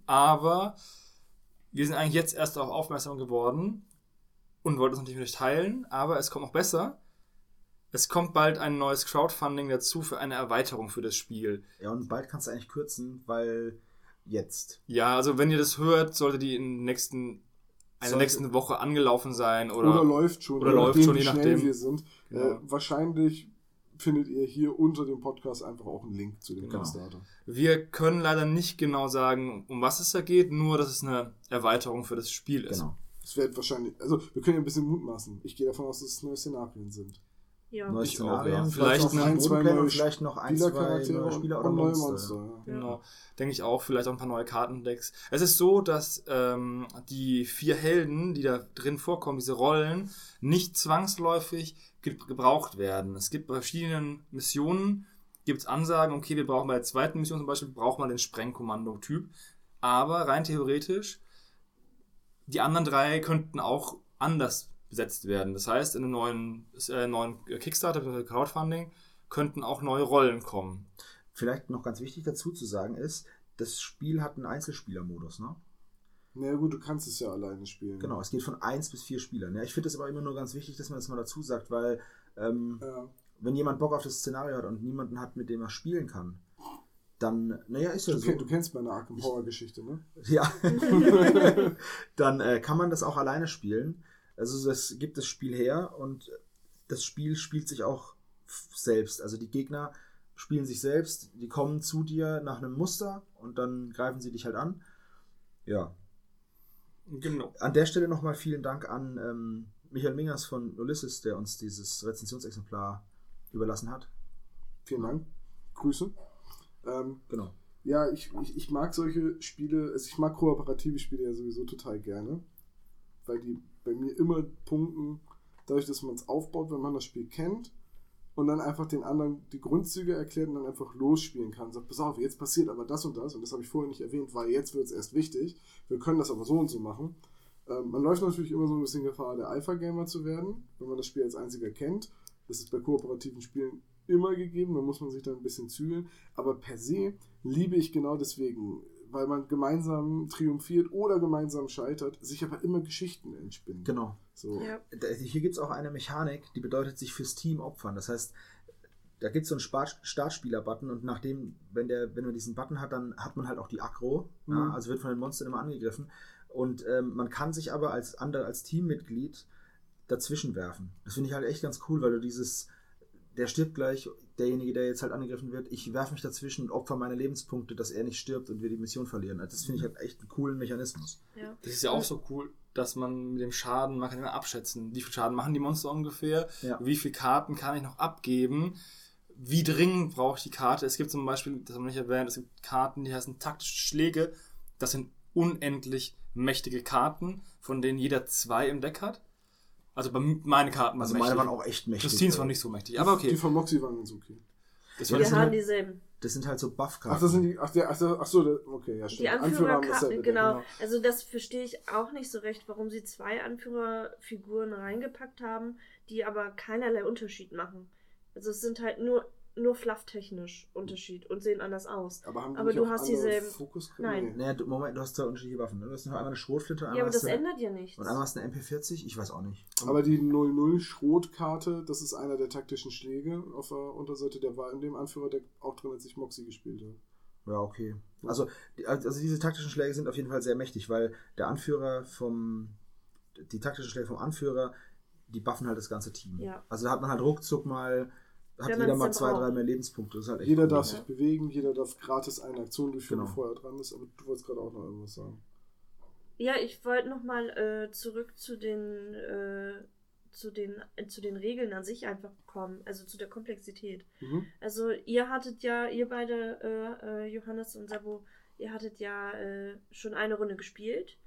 aber wir sind eigentlich jetzt erst darauf aufmerksam geworden und wollten es natürlich mit euch teilen, aber es kommt noch besser. Es kommt bald ein neues Crowdfunding dazu für eine Erweiterung für das Spiel. Ja, und bald kannst du eigentlich kürzen, weil jetzt. Ja, also wenn ihr das hört, sollte die in der nächsten, in der Sollte- nächsten Woche angelaufen sein oder, Oder, läuft schon, oder läuft schon, wie je nachdem. wir sind. Genau. Äh, wahrscheinlich findet ihr hier unter dem Podcast einfach auch einen Link zu dem Genau. Kickstarter. Wir können leider nicht genau sagen, um was es da geht, nur dass es eine Erweiterung für das Spiel ist. Genau. Es wird wahrscheinlich, also wir können ja ein bisschen mutmaßen. Ich gehe davon aus, dass es neue Szenarien sind. Ja. Neue Ich auch, Szenarien, ja. vielleicht, Vielleicht noch ein, ein, zwei neue vielleicht noch ein, zwei Spielercharaktere neue Spieler oder neue Monster. Monster. ja. Genau. Denke ich auch, vielleicht auch ein paar neue Kartendecks. Es ist so, dass ähm, die vier Helden, die da drin vorkommen, diese Rollen, nicht zwangsläufig ge gebraucht werden. Es gibt bei verschiedenen Missionen, gibt es Ansagen, okay, wir brauchen bei der zweiten Mission zum Beispiel, braucht man den Sprengkommando-Typ. Aber rein theoretisch, die anderen drei könnten auch anders besetzt werden. Das heißt, in einem neuen, äh, neuen Kickstarter, bzw. Crowdfunding, könnten auch neue Rollen kommen. Vielleicht noch ganz wichtig dazu zu sagen ist, das Spiel hat einen Einzelspielermodus, ne? Na ja, gut, du kannst es ja alleine spielen. Genau, es geht von 1 bis 4 Spielern. Ja, ich finde es aber immer nur ganz wichtig, dass man das mal dazu sagt, weil ähm, Ja. wenn jemand Bock auf das Szenario hat und niemanden hat, mit dem er spielen kann, dann, naja, ist ja Du, so. kenn, du kennst meine Arkham Horror Geschichte, ne? Ja. dann äh, kann man das auch alleine spielen. Also das gibt das Spiel her und das Spiel spielt sich auch selbst. Also die Gegner spielen sich selbst, die kommen zu dir nach einem Muster und dann greifen sie dich halt an. Ja. Genau. An der Stelle nochmal vielen Dank an ähm, Michael Mingers von Ulysses, der uns dieses Rezensionsexemplar überlassen hat. Vielen Dank. Grüße. Ähm, Genau. Ja, ich, ich, ich mag solche Spiele, also ich mag kooperative Spiele ja sowieso total gerne, weil die bei mir immer punkten, dadurch, dass man es aufbaut, wenn man das Spiel kennt und dann einfach den anderen die Grundzüge erklärt und dann einfach losspielen kann. Sagt, pass auf, jetzt passiert aber das und das und das habe ich vorher nicht erwähnt, weil jetzt wird es erst wichtig. Wir können das aber so und so machen. Ähm, man läuft natürlich immer so ein bisschen Gefahr, der Alpha-Gamer zu werden, wenn man das Spiel als einziger kennt. Das ist bei kooperativen Spielen immer gegeben, da muss man sich dann ein bisschen zügeln. Aber per se liebe ich genau deswegen, weil man gemeinsam triumphiert oder gemeinsam scheitert, sich aber immer Geschichten entspinnen. Genau. So. Ja. Hier gibt es auch eine Mechanik, die bedeutet sich fürs Team opfern. Das heißt, da gibt es so einen Startspieler-Button und nachdem, wenn der, wenn man diesen Button hat, dann hat man halt auch die Aggro, ja, Mhm. also wird von den Monstern immer angegriffen. Und ähm, man kann sich aber als andere, als Teammitglied dazwischen werfen. Das finde ich halt echt ganz cool, weil du dieses, der stirbt gleich, derjenige, der jetzt halt angegriffen wird, ich werfe mich dazwischen und opfer meine Lebenspunkte, dass er nicht stirbt und wir die Mission verlieren. Also Das finde ich halt echt einen coolen Mechanismus. Ja. Das ist ja auch so cool, dass man mit dem Schaden, man kann immer abschätzen, wie viel Schaden machen die Monster ungefähr, Ja. wie viele Karten kann ich noch abgeben, wie dringend brauche ich die Karte. Es gibt zum Beispiel, das haben wir nicht erwähnt, es gibt Karten, die heißen taktische Schläge. Das sind unendlich mächtige Karten, von denen jeder zwei im Deck hat. Also bei meine Karten Also waren meine mächtig. waren auch echt mächtig. Christines waren nicht so mächtig, aber Die okay. von Moxie waren ganz okay. Das Ja, war Wir haben halt- dieselben. Das sind halt so Buff-Karten. Ach, das sind die. Ach, der, ach, der, ach so, der, okay, ja, stimmt. Die Anführerkarten, dasselbe, genau. genau. Also das verstehe ich auch nicht so recht, warum sie zwei Anführerfiguren reingepackt haben, die aber keinerlei Unterschied machen. Also es sind halt nur, nur flufftechnisch Unterschied und sehen anders aus. Aber, haben die Aber nicht du auch hast dieselben- Nein. Naja, du, Moment, du hast zwei unterschiedliche Waffen. ne? Du hast noch einmal eine Schrotflinte, einmal Ja, aber das du, ändert ja nichts. und einmal hast du eine MP40, ich weiß auch nicht. Aber die 00 Schrotkarte, das ist einer der taktischen Schläge auf der Unterseite, der war in dem Anführerdeck auch drin, als ich Moxie gespielt habe. Ja, okay. Also, also diese taktischen Schläge sind auf jeden Fall sehr mächtig, weil der Anführer vom, die taktischen Schläge vom Anführer, die buffen halt das ganze Team. Ja. Also da hat man halt ruckzuck mal, hat jeder mal zwei, braucht. drei mehr Lebenspunkte. Halt echt Jeder cool. darf Ja. sich bewegen, jeder darf gratis eine Aktion durchführen, Genau. bevor er dran ist, aber du wolltest gerade auch noch irgendwas sagen. Ja, ich wollte nochmal äh, zurück zu den, äh, zu, den, äh, zu den Regeln an sich einfach kommen, also zu der Komplexität. Mhm. Also ihr hattet ja, ihr beide, äh, äh, Johannes und Sabo, ihr hattet ja äh, schon eine Runde gespielt.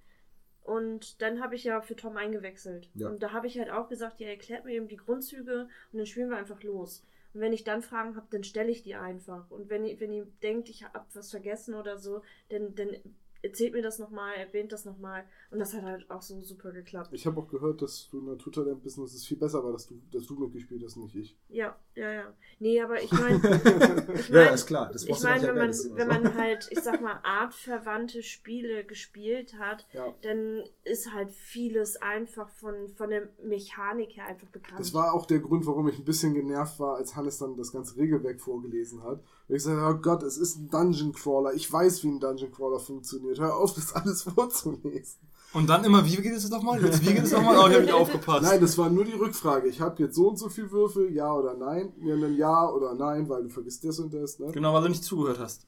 Und dann habe ich ja für Tom eingewechselt. Ja. Und da habe ich halt auch gesagt, ihr erklärt mir eben die Grundzüge und dann spielen wir einfach los. Und wenn ich dann Fragen habe, dann stelle ich die einfach. Und wenn ihr, wenn ihr denkt, ich habe was vergessen oder so, dann, dann erzählt mir das nochmal, erwähnt das nochmal. Und das hat halt auch so super geklappt. Ich habe auch gehört, dass du Naturtalent bist und dass es viel besser war, dass du, dass du mitgespielt hast, nicht ich. Ja, ja, ja. Nee, aber ich meine, ich Ja, mein, ist klar. Das ich meine, wenn man, wenn so. man halt, ich sag mal, artverwandte Spiele gespielt hat, Ja. dann ist halt vieles einfach von, von der Mechanik her einfach bekannt. Das war auch der Grund, warum ich ein bisschen genervt war, als Hannes dann das ganze Regelwerk vorgelesen hat. Und ich sagte, oh Gott, es ist ein Dungeon Crawler. Ich weiß, wie ein Dungeon Crawler funktioniert. Hör auf, das alles vorzulesen. Und dann immer, wie geht es nochmal? Jetzt, wie geht es nochmal? Oh, ich habe nicht aufgepasst. Nein, das war nur die Rückfrage. Ich habe jetzt so und so viel Würfel, ja oder nein. Ja, dann ja oder nein, weil du vergisst das und das. Ne? Genau, weil du nicht zugehört hast.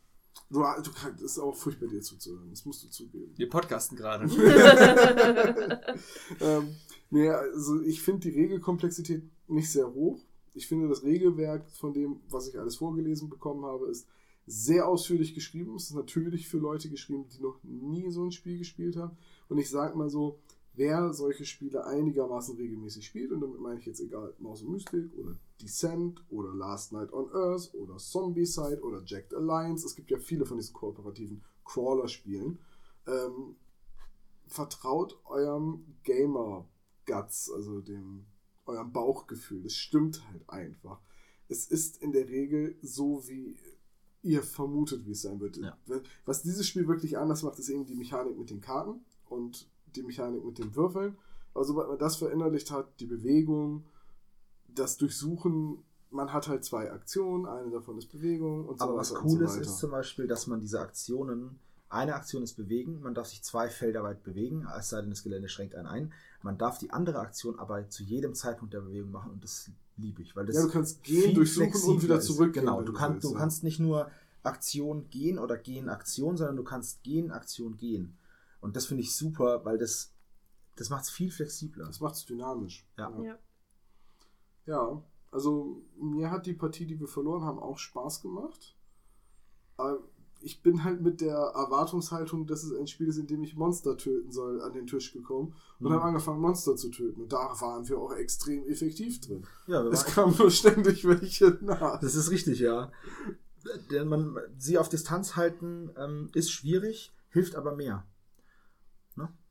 Du, du kannst, es ist auch furchtbar, dir zuzuhören. Das musst du zugeben. Wir podcasten gerade. ähm, nee, also ich finde die Regelkomplexität nicht sehr hoch. Ich finde das Regelwerk von dem, was ich alles vorgelesen bekommen habe, ist sehr ausführlich geschrieben. Es ist natürlich für Leute geschrieben, die noch nie so ein Spiel gespielt haben. Und ich sage mal so, wer solche Spiele einigermaßen regelmäßig spielt, und damit meine ich jetzt egal Maus und Mystic oder Descent oder Last Night on Earth oder Zombicide oder Jacked Alliance, es gibt ja viele von diesen kooperativen Crawler-Spielen, ähm, vertraut eurem Gamer-Guts, also dem, eurem Bauchgefühl. Das stimmt halt einfach. Es ist in der Regel so, wie ihr vermutet, wie es sein wird. Ja. Was dieses Spiel wirklich anders macht, ist eben die Mechanik mit den Karten und die Mechanik mit den Würfeln. Aber sobald man das verinnerlicht hat, die Bewegung, das Durchsuchen, man hat halt zwei Aktionen, eine davon ist Bewegung und so Aber was weiter cool und so ist zum Beispiel, dass man diese Aktionen, eine Aktion ist bewegen, man darf sich zwei Felder weit bewegen, es sei denn, das Gelände schränkt einen ein. Man darf die andere Aktion aber zu jedem Zeitpunkt der Bewegung machen und das liebe ich, weil das Ja, du kannst gehen, viel durchsuchen und flexibler wieder ist. zurückgehen, Genau, du, kannst, du kannst nicht nur Aktion gehen oder gehen Aktion, sondern du kannst gehen Aktion gehen. Und das finde ich super, weil das, das macht es viel flexibler. Das macht es dynamisch. Ja. Ja. Ja, also mir hat die Partie, die wir verloren haben, auch Spaß gemacht. Ich bin halt mit der Erwartungshaltung, dass es ein Spiel ist, in dem ich Monster töten soll, an den Tisch gekommen und Mhm. habe angefangen, Monster zu töten. Und da waren wir auch extrem effektiv drin. Ja, wir Es kamen nur ständig welche nach. Das ist richtig, ja. Denn man, sie auf Distanz halten ähm, ist schwierig, hilft aber mehr.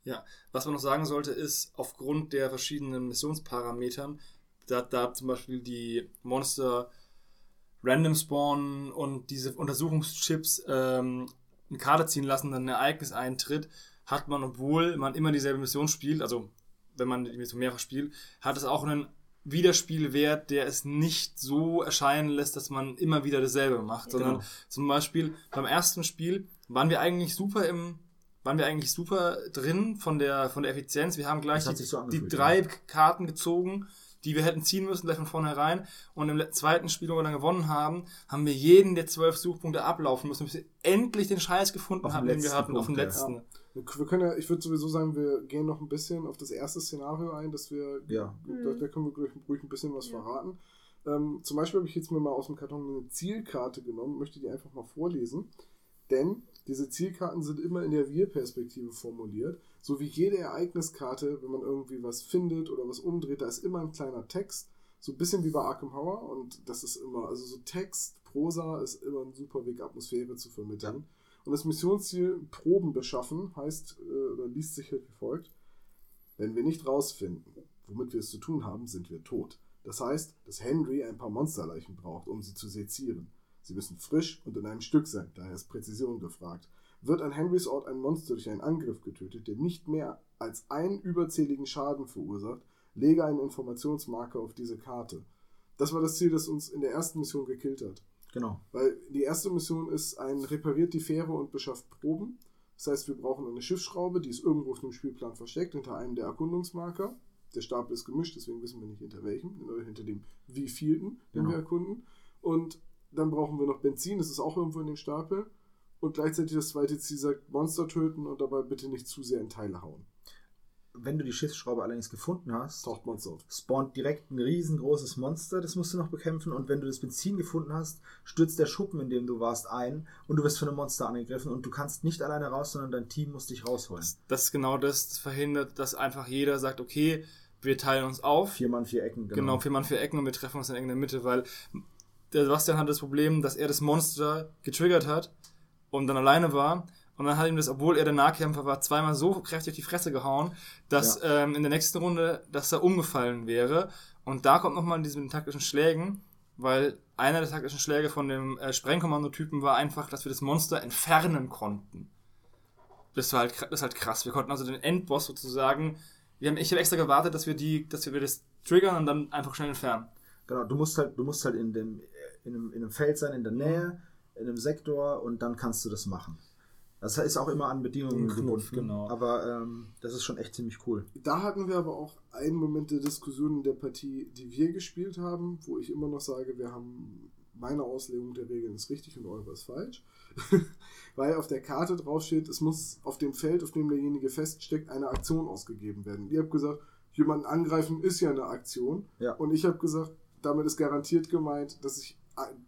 Ja, was man noch sagen sollte, ist, aufgrund der verschiedenen Missionsparametern, da, da zum Beispiel die Monster random spawnen und diese Untersuchungschips ähm, eine Karte ziehen lassen, dann ein Ereignis eintritt, hat man, obwohl man immer dieselbe Mission spielt, also wenn man die Mission mehrfach spielt, hat es auch einen Wiederspielwert, der es nicht so erscheinen lässt, dass man immer wieder dasselbe macht, sondern Genau. zum Beispiel beim ersten Spiel waren wir eigentlich super im, waren wir eigentlich super drin von der, von der Effizienz. Wir haben gleich die, so die drei. Karten gezogen, die wir hätten ziehen müssen, gleich von vornherein. Und im zweiten Spiel, wo wir dann gewonnen haben, haben wir jeden der zwölf Suchpunkte ablaufen müssen, bis wir endlich den Scheiß gefunden Auf den haben, den wir letzten hatten, auf den Punkt, ja. letzten. Ja. Wir wir können ja, ich würde sowieso sagen, wir gehen noch ein bisschen auf das erste Szenario ein, dass wir, Ja. da, da können wir ruhig, ruhig ein bisschen was Ja. verraten. Ähm, zum Beispiel habe ich jetzt mir mal aus dem Karton eine Zielkarte genommen, möchte die einfach mal vorlesen, denn diese Zielkarten sind immer in der Wir-Perspektive formuliert, so wie jede Ereigniskarte, wenn man irgendwie was findet oder was umdreht, da ist immer ein kleiner Text, so ein bisschen wie bei Arkham Horror und das ist immer, also so Text, Prosa ist immer ein super Weg, Atmosphäre zu vermitteln. Und das Missionsziel Proben beschaffen heißt äh, oder liest sich halt wie folgt: Wenn wir nicht rausfinden, womit wir es zu tun haben, sind wir tot. Das heißt, dass Henry ein paar Monsterleichen braucht, um sie zu sezieren. Sie müssen frisch und in einem Stück sein, daher ist Präzision gefragt. Wird an Henrys Ort ein Monster durch einen Angriff getötet, der nicht mehr als einen überzähligen Schaden verursacht, lege einen Informationsmarker auf diese Karte. Das war das Ziel, das uns in der ersten Mission gekillt hat. Genau. Weil die erste Mission ist ein repariert die Fähre und beschafft Proben. Das heißt, wir brauchen eine Schiffsschraube, die ist irgendwo auf dem Spielplan versteckt, hinter einem der Erkundungsmarker. Der Stapel ist gemischt, deswegen wissen wir nicht hinter welchem, hinter dem wievielten, den Genau. wir erkunden. Und dann brauchen wir noch Benzin, das ist auch irgendwo in dem Stapel. Und gleichzeitig das zweite Ziel sagt, Monster töten und dabei bitte nicht zu sehr in Teile hauen. Wenn du die Schiffsschraube allerdings gefunden hast, Taucht Monster auf. spawnt direkt ein riesengroßes Monster, das musst du noch bekämpfen. Und wenn du das Benzin gefunden hast, stürzt der Schuppen, in dem du warst, ein und du wirst von einem Monster angegriffen und du kannst nicht alleine raus, sondern dein Team muss dich rausholen. Das, das ist genau das, das verhindert, dass einfach jeder sagt, okay, wir teilen uns auf. Vier Mann, vier Ecken, Genau, vier Mann, vier Ecken und wir treffen uns in irgendeiner Mitte, weil der Sebastian hat das Problem, dass er das Monster getriggert hat und dann alleine war. Und dann hat ihm das, obwohl er der Nahkämpfer war, zweimal so kräftig auf die Fresse gehauen, dass ähm, in der nächsten Runde, dass er umgefallen wäre. Und da kommt nochmal diese mit den taktischen Schlägen, weil einer der taktischen Schläge von dem äh, Sprengkommandotypen war einfach, dass wir das Monster entfernen konnten. Das war halt, das ist halt krass. Wir konnten also den Endboss sozusagen, wir haben, ich habe extra gewartet, dass wir die, dass wir das triggern und dann einfach schnell entfernen. Genau, du musst halt, du musst halt in dem, in einem, in einem Feld sein, in der Nähe, in einem Sektor und dann kannst du das machen. Das ist auch immer an Bedingungen Knopf, gebunden, genau. aber ähm, das ist schon echt ziemlich cool. Da hatten wir aber auch einen Moment der Diskussion in der Partie, die wir gespielt haben, wo ich immer noch sage, wir haben meine Auslegung der Regeln ist richtig und eure ist falsch. Weil auf der Karte draufsteht, es muss auf dem Feld, auf dem derjenige feststeckt, eine Aktion ausgegeben werden. Ihr habt gesagt, jemanden angreifen ist ja eine Aktion. Ja. Und ich habe gesagt, damit ist garantiert gemeint, dass ich,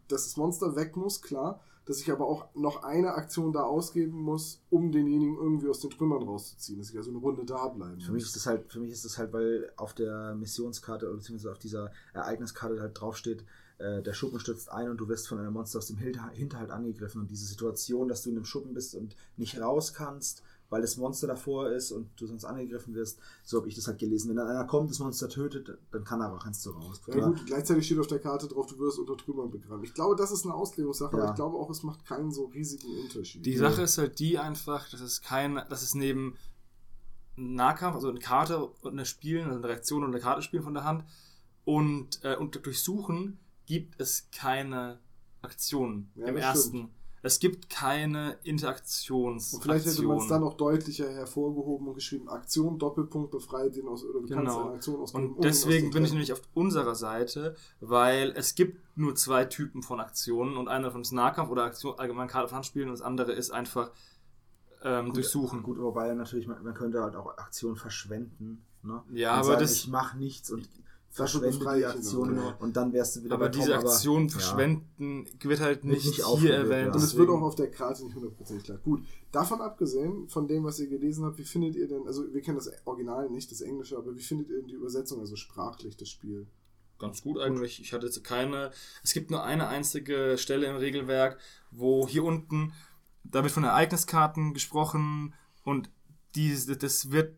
dass das Monster weg muss, klar, dass ich aber auch noch eine Aktion da ausgeben muss, um denjenigen irgendwie aus den Trümmern rauszuziehen, dass ich also eine Runde da bleiben Für mich ist das halt, für mich ist das halt, weil auf der Missionskarte oder beziehungsweise auf dieser Ereigniskarte halt draufsteht, äh, der Schuppen stürzt ein und du wirst von einem Monster aus dem Hinter- Hinterhalt angegriffen. Und diese Situation, dass du in einem Schuppen bist und nicht raus kannst, weil das Monster davor ist und du sonst angegriffen wirst, so habe ich das halt gelesen. Wenn dann einer kommt, das Monster tötet, dann kann er, kannst du raus. Ja, gut, gleichzeitig steht auf der Karte drauf, du wirst unter Trümmern begraben. Ich glaube, das ist eine Auslegungssache, aber Ja. ich glaube auch, es macht keinen so riesigen Unterschied. Die Sache ist halt die einfach, dass es kein, dass es neben Nahkampf, also eine Karte und eine Spielen, also eine Reaktion und eine Karte spielen von der Hand und, äh, und durchsuchen gibt es keine Aktionen Ja, im ersten. Es gibt keine Interaktions. Und vielleicht hätte man es dann auch deutlicher hervorgehoben und geschrieben, Aktion, Doppelpunkt, befreit den aus, oder du kannst Genau. eine Aktion ausgeben. Und aus deswegen bin ich nämlich auf unserer Seite, weil es gibt nur zwei Typen von Aktionen und einer davon ist Nahkampf oder Aktion, allgemein Karte von Hand spielen und das andere ist einfach ähm, Gut, durchsuchen. Gut, wobei natürlich, man, man könnte halt auch Aktionen verschwenden. Ne? Ja, Und aber sagen, das- Ich mache nichts und verschwende die Aktion auch. und dann wärst du wieder Aber bei Tom, diese aber- Aktion ja. verschwenden wird halt nicht, nicht hier erwähnt. ja. Und es wird auch auf der Karte nicht hundertprozentig klar. Gut, davon abgesehen, von dem, was ihr gelesen habt, wie findet ihr denn, also wir kennen das Original nicht, das Englische, aber wie findet ihr denn die Übersetzung, also sprachlich, das Spiel? ganz gut eigentlich. Ich hatte jetzt keine. Es gibt nur eine einzige Stelle im Regelwerk, wo hier unten, da wird von Ereigniskarten gesprochen und diese, das wird,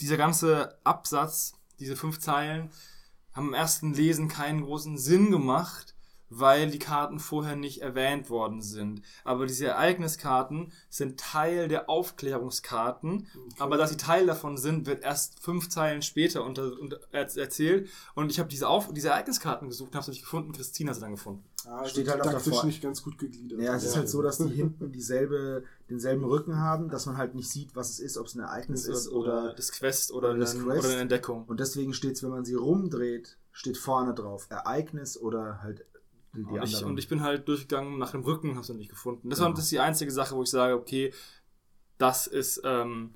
dieser ganze Absatz, diese fünf Zeilen, haben im ersten Lesen keinen großen Sinn gemacht, weil die Karten vorher nicht erwähnt worden sind. Aber diese Ereigniskarten sind Teil der Aufklärungskarten. Aber dass sie Teil davon sind, wird erst fünf Zeilen später unter, unter, er- erzählt. Und ich habe diese, Auf, diese Ereigniskarten gesucht und habe sie nicht gefunden. Christina hat sie dann gefunden. Ah, also Steht halt auch davor. nicht ganz gut gegliedert. Ja, es ist halt so, dass die hinten dieselbe, denselben Rücken haben, dass man halt nicht sieht, was es ist, ob es ein Ereignis ist oder. das Quest oder, oder das eine, Quest. oder eine Entdeckung. Und deswegen steht es, wenn man sie rumdreht, steht vorne drauf Ereignis oder halt die Und ich, und ich bin halt durchgegangen nach dem Rücken, es dann nicht gefunden. Das, war, Genau. das ist die einzige Sache, wo ich sage, okay, das ist ähm,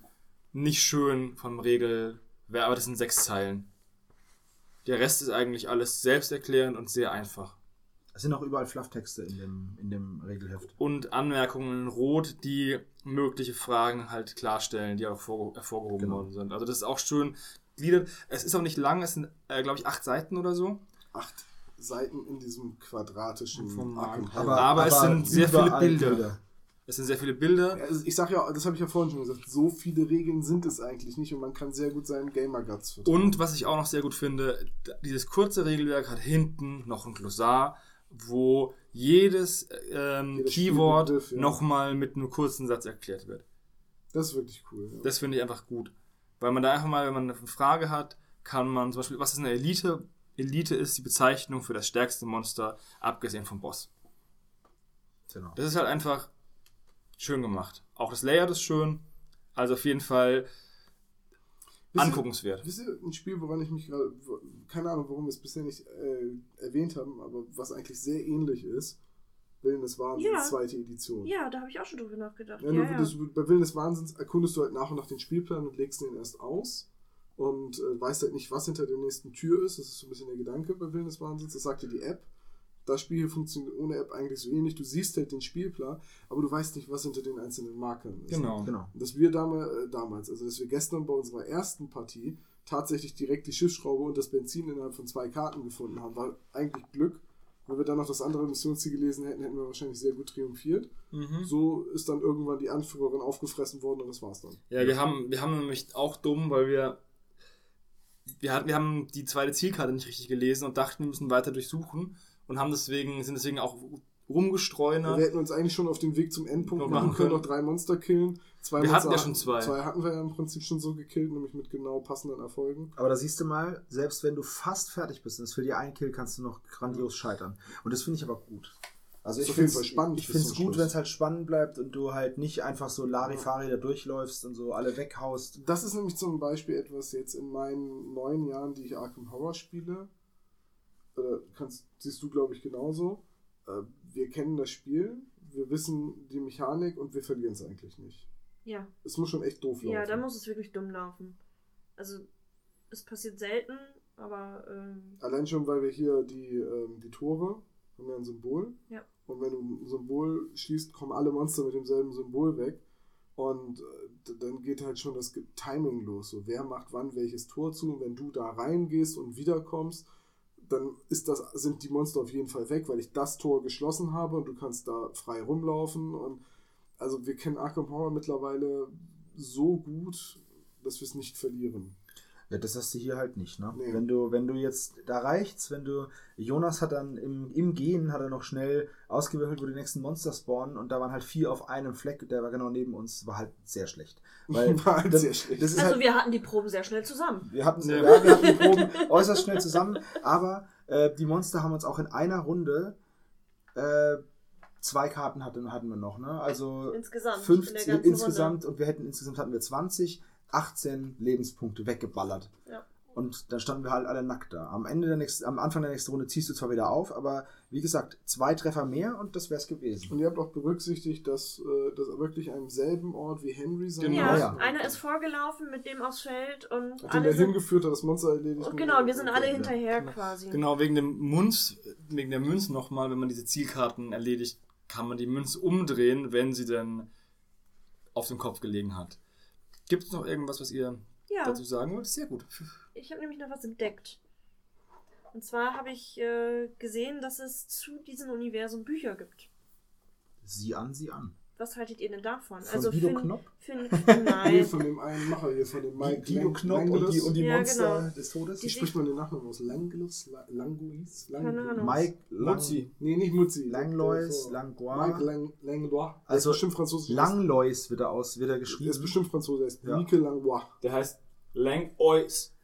nicht schön vom Regel, aber das sind sechs Zeilen. Der Rest ist eigentlich alles selbsterklärend und sehr einfach. es sind auch überall Flufftexte in dem, in dem Regelheft. Und Anmerkungen in Rot, die mögliche Fragen halt klarstellen, die auch hervor, hervorgehoben Genau. worden sind. Also das ist auch schön gliedert. Es ist auch nicht lang, es sind, äh, glaube ich, acht Seiten oder so. Acht Seiten in diesem quadratischen Markt. Horror. Aber es sind sehr viele überall Bilder. Es sind sehr viele Bilder. Ja, also ich sag ja, das habe ich ja vorhin schon gesagt, so viele Regeln sind es eigentlich nicht und man kann sehr gut seinen Gamer-Guts vertrauen. Und was ich auch noch sehr gut finde, dieses kurze Regelwerk hat hinten noch ein Glossar, wo jedes ähm, Jedes Keyword ja. nochmal mit einem kurzen Satz erklärt wird. Das ist wirklich cool. Ja. Das finde ich einfach gut. Weil man da einfach mal, wenn man eine Frage hat, kann man zum Beispiel, was ist eine Elite? Elite ist die Bezeichnung für das stärkste Monster, abgesehen vom Boss. Genau. Das ist halt einfach schön gemacht. Auch das Layout ist schön. Also auf jeden Fall Wisst ihr- anguckenswert. Wisst ihr, ein Spiel, woran ich mich gerade, keine Ahnung, warum wir es bisher nicht äh, erwähnt haben, aber was eigentlich sehr ähnlich ist, Willen des Wahnsinns, Ja. zweite Edition. Ja, da habe ich auch schon drüber nachgedacht. Ja, Ja, ja. Das, bei Willen des Wahnsinns erkundest du halt nach und nach den Spielplan und legst den erst aus und äh, weißt halt nicht, was hinter der nächsten Tür ist. Das ist so ein bisschen der Gedanke bei Willen des Wahnsinns. Das sagt dir die App. Das Spiel hier funktioniert ohne App eigentlich so ähnlich. Du siehst halt den Spielplan, aber du weißt nicht, was hinter den einzelnen Markern ist. Genau. Genau. Dass wir damals, äh, damals, also dass wir gestern bei unserer ersten Partie tatsächlich direkt die Schiffsschraube und das Benzin innerhalb von zwei Karten gefunden haben, war eigentlich Glück. Wenn wir dann noch das andere Missionsziel gelesen hätten, hätten wir wahrscheinlich sehr gut triumphiert. Mhm. So ist dann irgendwann die Anführerin aufgefressen worden und das war's dann. Ja, wir haben, wir haben nämlich auch dumm, weil wir, wir, hatten, wir haben die zweite Zielkarte nicht richtig gelesen und dachten, wir müssen weiter durchsuchen und haben deswegen, sind deswegen auch rumgestreunert. Wir hätten uns eigentlich schon auf den Weg zum Endpunkt machen machen können, noch drei Monster killen. Zwei Wir hatten Monster ja schon zwei. Zwei hatten wir ja im Prinzip schon so gekillt, nämlich mit genau passenden Erfolgen. Aber da siehst du mal, selbst wenn du fast fertig bist und es für die einen Kill kannst du noch grandios scheitern. Und das finde ich aber gut. Also Ist ich auf jeden finde Fall spannend Ich finde es gut, wenn es halt spannend bleibt und du halt nicht einfach so Larifari da durchläufst und so alle weghaust. Das ist nämlich zum Beispiel etwas jetzt in meinen neun Jahren, die ich Arkham Horror spiele. Oder kannst, siehst du, glaube ich, genauso. Äh, Wir kennen das Spiel, wir wissen die Mechanik und wir verlieren es eigentlich nicht. ja. Es muss schon echt doof laufen. ja, da muss es wirklich dumm laufen. Also, es passiert selten, aber ähm, Allein schon, weil wir hier die, ähm, die Tore haben ja ein Symbol. Ja. Und wenn du ein Symbol schließt, kommen alle Monster mit demselben Symbol weg. Und äh, dann geht halt schon das Timing los. So, wer macht wann welches Tor zu? Und wenn du da reingehst und wiederkommst, dann ist das, sind die Monster auf jeden Fall weg, weil ich das Tor geschlossen habe und du kannst da frei rumlaufen. Und also wir kennen Arkham Horror mittlerweile so gut, dass wir es nicht verlieren. Ja, das hast du hier halt nicht, ne? Nee. Wenn du, wenn du jetzt, da reicht's, wenn du, Jonas hat dann im, im Gehen, hat er noch schnell ausgewürfelt, wo die nächsten Monster spawnen und da waren halt vier auf einem Fleck, der war genau neben uns, war halt sehr schlecht. Weil War halt das, sehr schlecht. Das ist also halt, wir hatten die Proben sehr schnell zusammen. wir hatten, Ja. ja. wir hatten die Proben äußerst schnell zusammen, aber äh, die Monster haben uns auch in einer Runde äh, zwei Karten hatten, hatten wir noch, ne? Also Insgesamt. in 15 der ganzen insgesamt und wir hätten insgesamt hatten wir 20, 18 Lebenspunkte weggeballert. Ja. Und dann standen wir halt alle nackt da. Am Ende der nächsten, am Anfang der nächsten Runde ziehst du zwar wieder auf, aber wie gesagt, zwei Treffer mehr und das wär's gewesen. Und ihr habt auch berücksichtigt, dass äh, das wirklich am selben Ort wie Henry sein Genau. Ja, ja. einer ist vorgelaufen mit dem aufs Feld und Nachdem alle er sind, hingeführt hat, das Monster erledigt. und genau, wir sind alle Okay. hinterher quasi. Genau, wegen dem Münz, wegen der Münzen nochmal, wenn man diese Zielkarten erledigt, kann man die Münze umdrehen, wenn sie dann auf dem Kopf gelegen hat. Gibt es noch irgendwas, was ihr Ja, dazu sagen wollt? Sehr gut. ich habe nämlich noch was entdeckt. Und zwar habe ich äh, gesehen, dass es zu diesem Universum Bücher gibt. Sieh an, sieh an. Was haltet ihr denn davon? Von also Guido fin- Knopp? fin- Nee, nein. von dem einen Macher hier, von dem Mike Guido Lang- Knopp und Langlos. die, und die Ja, Monster genau. des Todes? Wie spricht man den Nachnamen aus? Langlos? La- Languis? Lang Keine Ahnung. Mike Lang, Mutzi. Nee, nicht Mutzi. Langlois, Der Langlois. Mike Lang, Langlois. Der Also ist bestimmt Franzose. Langlois wird er aus, wird er Der geschrieben. ist bestimmt Franzose. Der ist Ja. Mike Langlois. Der heißt Lang Ois. Ja,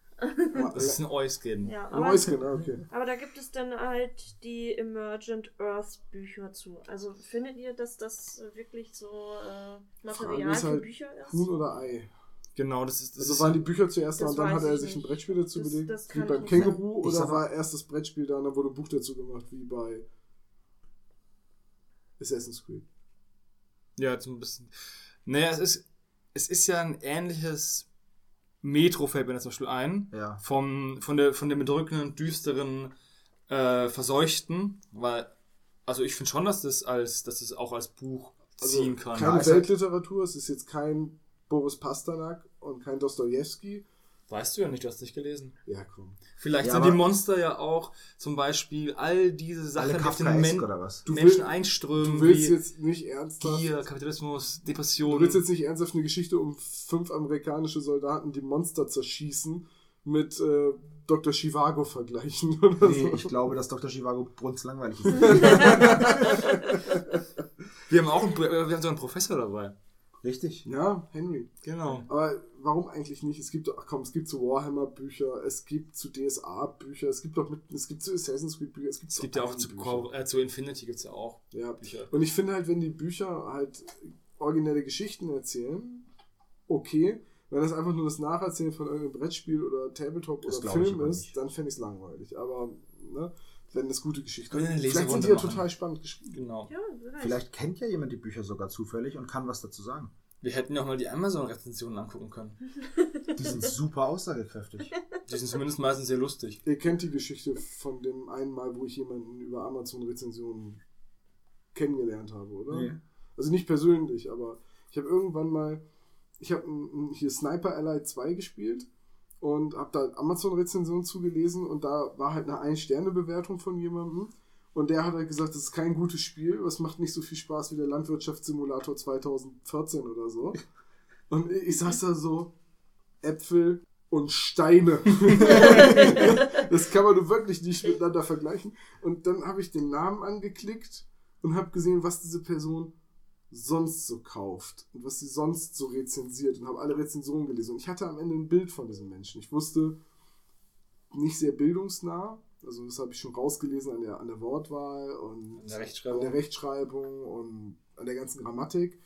Das ist ein Ois-Gehen. Ja, aber, Lois, genau, okay. aber da gibt es dann halt die Emergent Earth Bücher zu. Also findet ihr, dass das wirklich so äh, Material Frage ist für halt, Bücher ist? Huhn oder Ei? Genau, das ist. Das Also waren die Bücher zuerst da und dann hat er ich sich ein nicht. Brettspiel dazu Das- belegt? das Wie beim Känguru? Oder sag war erst das Brettspiel da und dann wurde ein Buch dazu gemacht, wie bei Assassin's Creed? Ja, jetzt ein bisschen. Naja, es ist, es ist ja ein ähnliches Metro, fällt mir das zum Beispiel ein. Ja. Vom, von, der, von dem bedrückenden, düsteren, äh, verseuchten. Weil, also ich finde schon, dass das, als, dass das auch als Buch Also ziehen kann. keine also- Weltliteratur, es ist jetzt kein Boris Pasternak und kein Dostojewski. Weißt du ja nicht, du hast nicht gelesen. Ja, komm. Vielleicht Ja, sind die Monster ja auch zum Beispiel all diese Sachen, Alle die auf den Men oder was? Du Menschen will- einströmen, Du willst wie jetzt nicht ernsthaft. Gier, Kapitalismus, Du Depression. willst jetzt nicht ernsthaft eine Geschichte um fünf amerikanische Soldaten, die Monster zerschießen, mit äh, Dr. Chivago vergleichen oder Nee, so. ich glaube, dass Dr. Chivago brunzlangweilig ist. wir haben auch einen, wir haben sogar einen Professor dabei. Richtig? Ja, Henry. Genau. Aber warum eigentlich nicht? Es gibt, ach komm, es gibt zu Warhammer-Bücher, es gibt zu DSA-Bücher, es gibt doch mit, es gibt zu Assassin's Creed-Bücher, es gibt, Es gibt ja auch zu, äh, zu Infinity gibt es ja auch Ja. Bücher. Und ich finde halt, wenn die Bücher halt originelle Geschichten erzählen, okay. Wenn das einfach nur das Nacherzählen von irgendeinem Brettspiel oder Tabletop Das oder Film ist, nicht. dann fände ich es langweilig. Aber ne, wenn das gute Geschichten Vielleicht sind die ja machen? total spannend geschrieben. Genau. Ja, vielleicht. Vielleicht kennt ja jemand die Bücher sogar zufällig und kann was dazu sagen. Wir hätten ja auch mal die Amazon-Rezensionen angucken können. Die sind super aussagekräftig. Die sind zumindest meistens sehr lustig. Ihr kennt die Geschichte von dem einen Mal, wo ich jemanden über Amazon-Rezensionen kennengelernt habe, oder? Nee. Also nicht persönlich, aber ich habe irgendwann mal, ich habe hier Sniper Allied 2 gespielt und habe da Amazon-Rezensionen zugelesen und da war halt eine Ein-Sterne-Bewertung von jemandem und der hat halt gesagt, das ist kein gutes Spiel, es macht nicht so viel Spaß wie der Landwirtschaftssimulator 2014 oder so. Und ich saß da so, Äpfel und Steine. das kann man nur wirklich nicht miteinander vergleichen. Und dann habe ich den Namen angeklickt und habe gesehen, was diese Person sonst so kauft und was sie sonst so rezensiert und habe alle Rezensionen gelesen. Und ich hatte am Ende ein Bild von diesem Menschen. Ich wusste, nicht sehr bildungsnah. Also das habe ich schon rausgelesen an der, an der Wortwahl und An der Rechtschreibung. an der Rechtschreibung und an der ganzen Grammatik.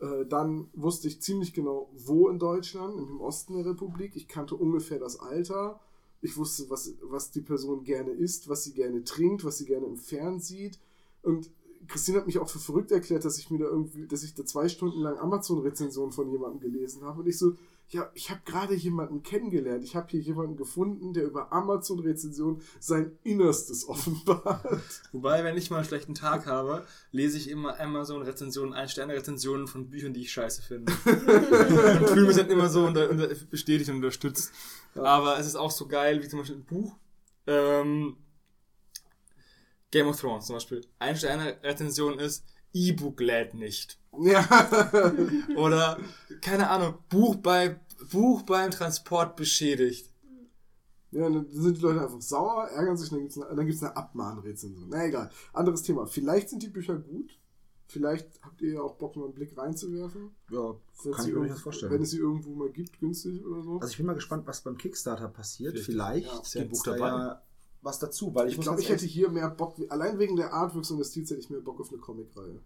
Äh, dann wusste ich ziemlich genau, wo in Deutschland, im Osten der Republik. Ich kannte ungefähr das Alter. Ich wusste, was, was die Person gerne isst, was sie gerne trinkt, was sie gerne im Fern sieht. Und Christine hat mich auch für verrückt erklärt, dass ich mir da irgendwie, dass ich da zwei Stunden lang Amazon-Rezensionen von jemandem gelesen habe. Und ich so, ja, ich habe gerade jemanden kennengelernt. Ich habe hier jemanden gefunden, der über Amazon-Rezensionen sein Innerstes offenbart. Wobei, wenn ich mal einen schlechten Tag habe, lese ich immer Amazon-Rezensionen, Ein-Sterne-Rezensionen von Büchern, die ich scheiße finde. und fühle mich dann immer so unter, unter, bestätigt und unterstützt. Aber es ist auch so geil, wie zum Beispiel ein Buch. Ähm, Game of Thrones zum Beispiel. Ein-Sterne-Rezension ist, E-Book lädt nicht. Ja. Oder, keine Ahnung, Buch, bei, Buch beim Transport beschädigt. Ja, dann sind die Leute einfach sauer, ärgern sich, dann gibt es eine, dann gibt's eine Abmahnrezension. Na egal. Anderes Thema. Vielleicht sind die Bücher gut. Vielleicht habt ihr ja auch Bock, mal einen Blick reinzuwerfen. Ja, Wenn kann ich mir das vorstellen. Wenn es sie irgendwo mal gibt, günstig oder so. Also ich bin mal gespannt, was beim Kickstarter passiert. Vielleicht. Vielleicht Ja, ist ja ein gibt's Buch da dabei. ja was dazu, weil ich, ich glaube, ich hätte hier mehr Bock, allein wegen der Artworks und des Stils hätte ich mehr Bock auf eine Comicreihe.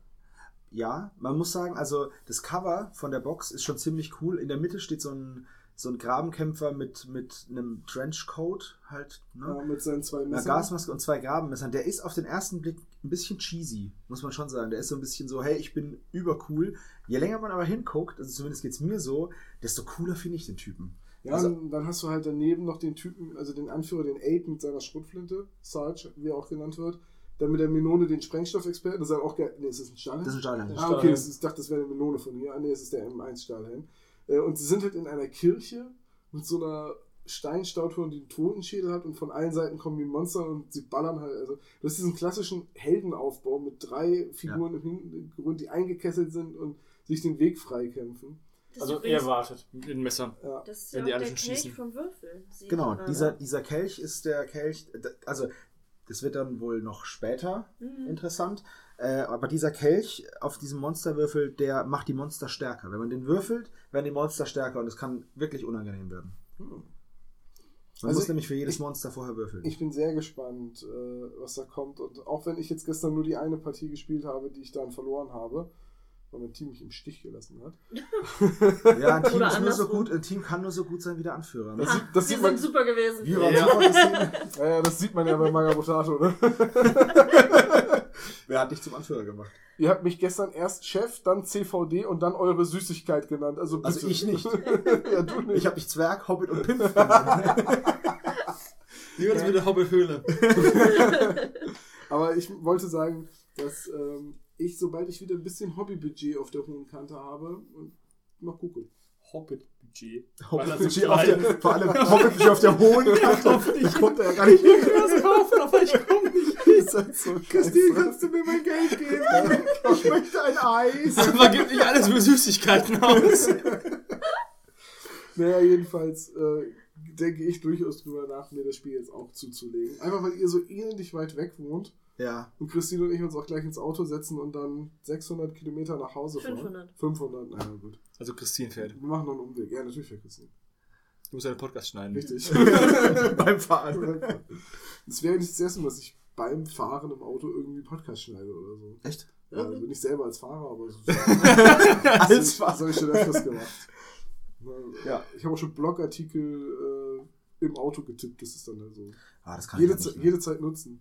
Ja, man muss sagen, also das Cover von der Box ist schon ziemlich cool. In der Mitte steht so ein, so ein Grabenkämpfer mit, mit einem Trenchcoat halt, ne? Ja, mit seinen zwei Einer Messern. Gasmaske und zwei Grabenmessern. Der ist auf den ersten Blick ein bisschen cheesy, muss man schon sagen. Der ist so ein bisschen so, hey, ich bin übercool. Je länger man aber hinguckt, also zumindest geht's mir so, desto cooler finde ich den Typen. Ja, Also- dann hast du halt daneben noch den Typen, also den Anführer, den Ape mit seiner Schrotflinte, Sarge, wie er auch genannt wird. Dann mit der Melone den Sprengstoffexperten, das ist halt auch geil. Nee, ist das ein Stahlhelm? Das ist ein Stahlhelm. Ah, okay, ist, ich dachte, das wäre eine Melone von hier. Ah, nee, es ist der M1 Stahlhelm. Äh, Und sie sind halt in einer Kirche mit so einer Steinstatue, die einen Totenschädel hat und von allen Seiten kommen die Monster und sie ballern halt. Also, du hast diesen klassischen Heldenaufbau mit drei Figuren im Hintergrund, die eingekesselt sind und sich den Weg freikämpfen. Also er wartet mit den Messern. Ja. Das ist wenn die alle der schon Kelch schießen. vom Würfel. Genau, dieser, dieser Kelch ist der Kelch, also das wird dann wohl noch später Mhm. interessant. Äh, aber dieser Kelch auf diesem Monsterwürfel, der macht die Monster stärker. Wenn man den würfelt, werden die Monster stärker und es kann wirklich unangenehm werden. Hm. Man Also muss nämlich für jedes ich- Monster vorher würfeln. Ich bin sehr gespannt, äh, was da kommt. Und auch wenn ich jetzt gestern nur die eine Partie gespielt habe, die ich dann verloren habe, weil mein Team mich im Stich gelassen hat. ja, ein Team Oder ist nur so gut, ein Team kann nur so gut sein wie der Anführer. Ne? Das sieht- Ha, das wir sieht man- sind super gewesen. Wir waren Ja. super, das Team. Ja, ja, das sieht man ja bei Magabotato, ne? Wer hat dich zum Anführer gemacht? Ihr habt mich gestern erst Chef, dann CVD und dann eure Süßigkeit genannt. Also, bitte. Also ich nicht. ja, du nicht. Ich habe dich Zwerg, Hobbit und Pimp genannt. Wie war das mit der Hobbit-Höhle? Aber ich wollte sagen, dass ähm, ich, sobald ich wieder ein bisschen Hobbybudget auf der hohen Kante habe, und mal gucken. Hobbit-Budget. Hobbit auf der, vor allem Hobbit auf der hohen Kante. Ich konnte ja gar nicht hin. das kaufen, aber ich komme nicht. Ist halt so Christine, kannst du mir mein Geld geben? Ich möchte ein Eis. Aber gibt nicht alles für Süßigkeiten aus. Naja, jedenfalls äh, denke ich durchaus drüber nach, mir das Spiel jetzt auch zuzulegen. Einfach weil ihr so ähnlich weit weg wohnt Ja, und Christine und ich uns auch gleich ins Auto setzen und dann 600 Kilometer nach Hause fahren. 500. 500, naja gut. Also Christine fährt. Wir machen noch einen Umweg. Ja, natürlich für Christine. Du musst einen Podcast schneiden. Richtig. beim Fahren. Das wäre nicht das erste Mal, dass ich beim Fahren im Auto irgendwie Podcast schneide oder so. Echt? Ja, also nicht selber als Fahrer, aber so. Als das Fahrer. habe ich schon öfters gemacht. Ja. Ich habe auch schon Blogartikel äh, im Auto getippt, das ist dann halt so. Ah, das kann Jede, ich ja Ze- nicht mehr. jede Zeit nutzen.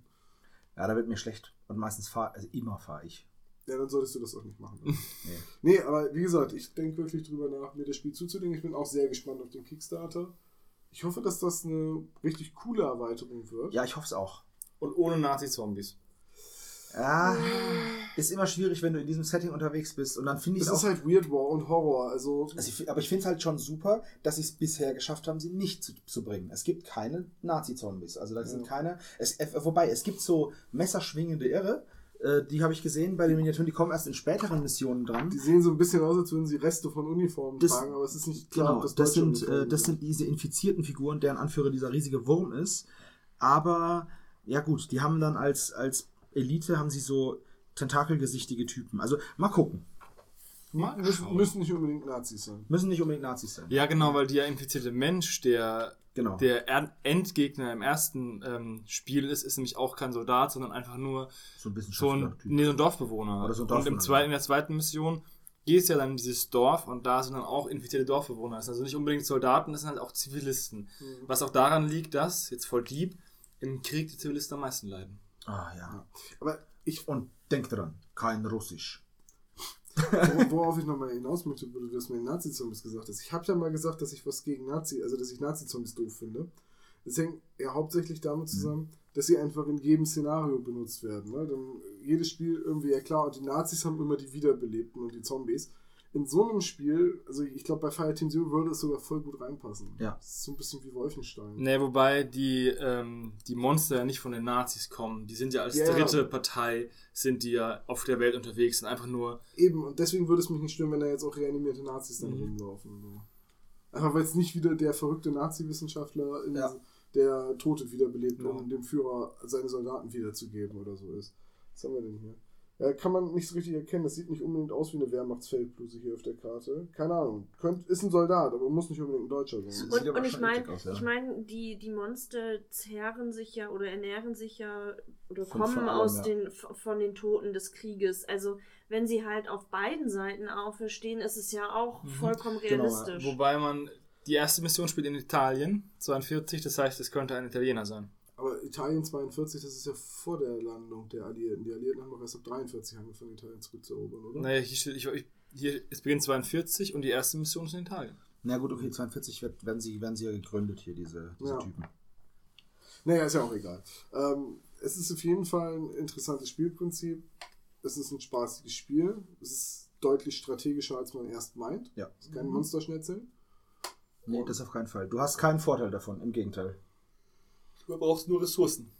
Ja, da wird mir schlecht. Und meistens fahre, also immer fahre ich. Ja, dann solltest du das auch nicht machen. Nee. nee, aber wie gesagt, ich denke wirklich drüber nach, mir das Spiel zuzulegen. Ich bin auch sehr gespannt auf den Kickstarter. Ich hoffe, dass das eine richtig coole Erweiterung wird. Ja, ich hoffe es auch. Und ohne Nazi-Zombies. Ja, ist immer schwierig, wenn du in diesem Setting unterwegs bist. Und dann finde ich Das es ist halt Weird War und Horror. Also, Also ich, aber ich finde es halt schon super, dass sie es bisher geschafft haben, sie nicht zu, zu bringen. Es gibt keine Nazi-Zombies. Also da sind Ja. keine. Es, äh, wobei, es gibt so messerschwingende Irre. Äh, die habe ich gesehen bei den Miniaturen, die kommen erst in späteren Missionen dran. die sehen so ein bisschen aus, als würden sie Reste von Uniformen Das- tragen, aber es ist nicht klar, Genau, ob das das sind, äh, das sind diese infizierten Figuren, deren Anführer dieser riesige Wurm ist. Aber, ja gut, die haben dann als, als Elite, haben sie so tentakelgesichtige Typen. Also mal gucken. Mal müssen, müssen nicht unbedingt Nazis sein. Müssen nicht unbedingt Nazis sein. Ja, genau, weil der infizierte Mensch, der Genau. der Er- Endgegner im ersten ähm, Spiel ist, ist nämlich auch kein Soldat, sondern einfach nur so ein bisschen so ein, nee, so ein Dorfbewohner. Oder so ein und im Dorfbewohner, zweiten, in der zweiten Mission gehst du ja dann in dieses Dorf und da sind dann auch infizierte Dorfbewohner. Das sind also nicht unbedingt Soldaten, das sind halt auch Zivilisten. Was auch daran liegt, dass, jetzt voll deep, im Krieg die Zivilisten am meisten leiden. Ah ja. Aber ich, Und denk dran, kein Russisch. wor- worauf ich nochmal hinaus möchte, wo du das mit den Nazi-Zombies gesagt hast. Ich habe ja mal gesagt, dass ich was gegen Nazi, also dass ich Nazi-Zombies doof finde. Das hängt ja hauptsächlich damit zusammen, dass sie einfach in jedem Szenario benutzt werden. Ne? Dann jedes Spiel irgendwie, ja klar, und die Nazis haben immer die Wiederbelebten und die Zombies. In so einem Spiel, also ich glaube bei Fireteam Zero würde es sogar voll gut reinpassen. Ja. Das ist so ein bisschen wie Wolfenstein. Ne, wobei die, ähm, die Monster ja nicht von den Nazis kommen. Die sind ja als Ja, ja. dritte Partei, sind die ja auf der Welt unterwegs, sind einfach nur Eben, und deswegen würde es mich nicht stören, wenn da jetzt auch reanimierte Nazis dann Mhm. rumlaufen. So. Einfach weil es nicht wieder der verrückte Nazi-Wissenschaftler, in Ja. der Tote wiederbelebt, Ja. um dem Führer seine Soldaten wiederzugeben oder so ist. Was haben wir denn hier? Ja, kann man nicht so richtig erkennen. Das sieht nicht unbedingt aus wie eine Wehrmachtsfeldbluse hier auf der Karte. Keine Ahnung. Könnt, ist ein Soldat, aber muss nicht unbedingt ein Deutscher sein. Und, und ich meine, ja. ich meine, die, die Monster zehren sich ja oder ernähren sich ja oder Von- kommen von allem, aus ja. den von den Toten des Krieges. Also wenn sie halt auf beiden Seiten auferstehen, ist es ja auch Mhm. vollkommen Genau, realistisch. Wobei man Die erste Mission spielt in Italien, 42, das heißt, es könnte ein Italiener sein. Aber Italien 42, das ist ja vor der Landung der Alliierten. Die Alliierten haben doch erst ab 43 angefangen, Italien zurückzuerobern, oder? Naja, hier steht, ich, hier, es beginnt 42 und die erste Mission ist in Italien. Na gut, okay, 42 wird, werden, sie, werden sie ja gegründet hier, diese, diese Ja. Typen. Naja, ist ja auch egal. Ähm, es ist auf jeden Fall ein interessantes Spielprinzip. Es ist ein spaßiges Spiel. Es ist deutlich strategischer, als man erst meint. Ja. Es ist kein Monsterschnetzel. Nee, das auf keinen Fall. Du hast keinen Vorteil davon, im Gegenteil. Du brauchst nur Ressourcen.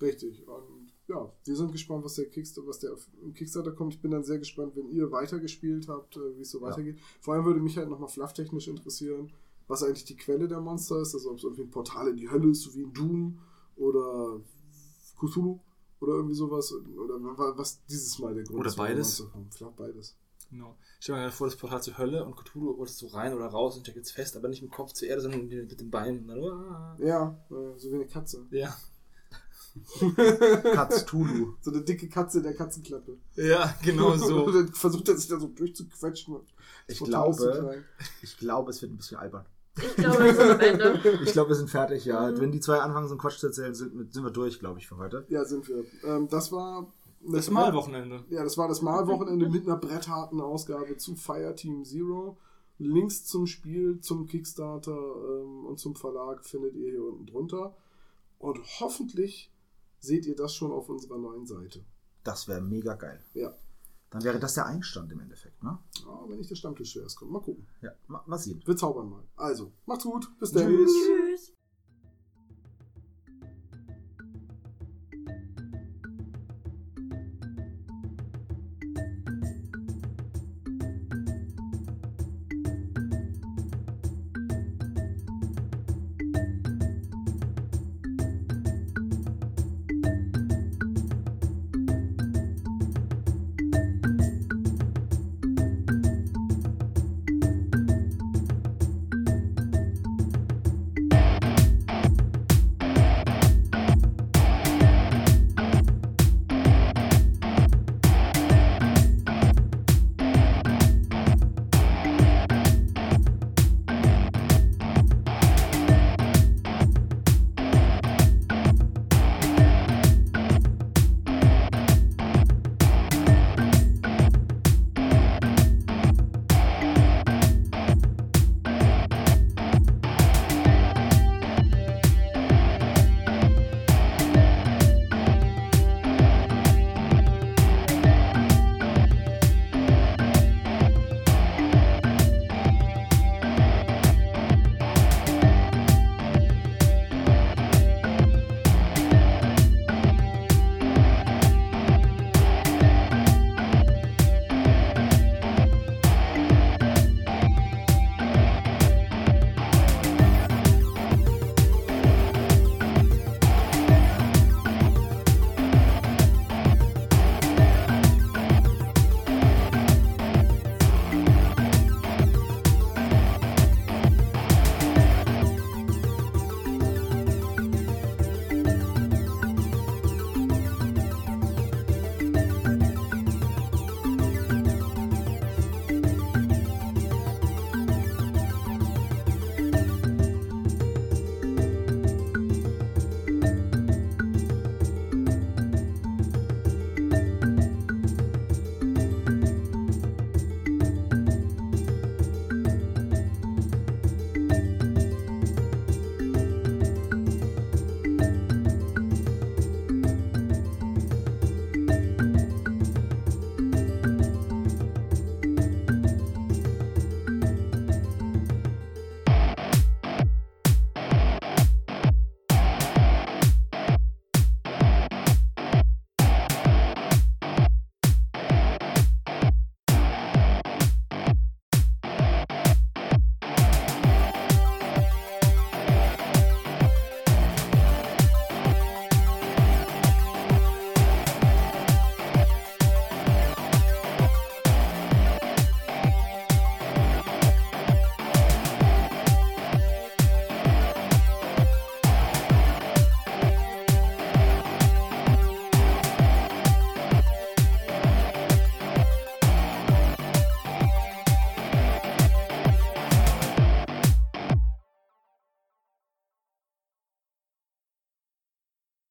Richtig. Und ja, wir sind gespannt, was der Kickstarter, was der Kickstarter kommt. Ich bin dann sehr gespannt, wenn ihr weitergespielt habt, äh, wie es so Ja. weitergeht. Vor allem würde mich halt nochmal flufftechnisch interessieren, was eigentlich die Quelle der Monster ist. Also ob es irgendwie ein Portal in die Hölle ist, so wie in Doom oder Cthulhu oder irgendwie sowas. Oder wa- was dieses Mal der Grund Oder ist, warum beides. Beides. Genau. Stell dir mal vor, das Portal zur Hölle und Cthulhu wolltest du rein oder raus und steckt jetzt fest, aber nicht mit dem Kopf zur Erde, sondern mit den Beinen. Und dann, uah. Ja, äh, so wie eine Katze. ja. Katz Tulu. So eine dicke Katze in der Katzenklappe. Ja, genau so. Und dann versucht er sich da so durchzuquetschen. Ich glaube, ich glaube, es wird ein bisschen albern. Ich glaube, wir sind am Ende. Ich glaube, wir sind fertig, ja. Mhm. Wenn die zwei anfangen, so einen Quatsch zu erzählen, sind, sind wir durch, glaube ich, für heute. Ja, sind wir. Ähm, das war Das Malwochenende. Ja, das war das Malwochenende mit einer brettharten Ausgabe zu Fireteam Zero. Links zum Spiel, zum Kickstarter ähm, und zum Verlag findet ihr hier unten drunter. Und hoffentlich seht ihr das schon auf unserer neuen Seite. Das wäre mega geil. Ja. Dann wäre das der Einstand im Endeffekt, ne? ja wenn nicht der Stammtisch zuerst kommt. Mal gucken. Ja, ma- mal sehen. Wir zaubern mal. Also, macht's gut. Bis dann. Tschüss. Tschüss.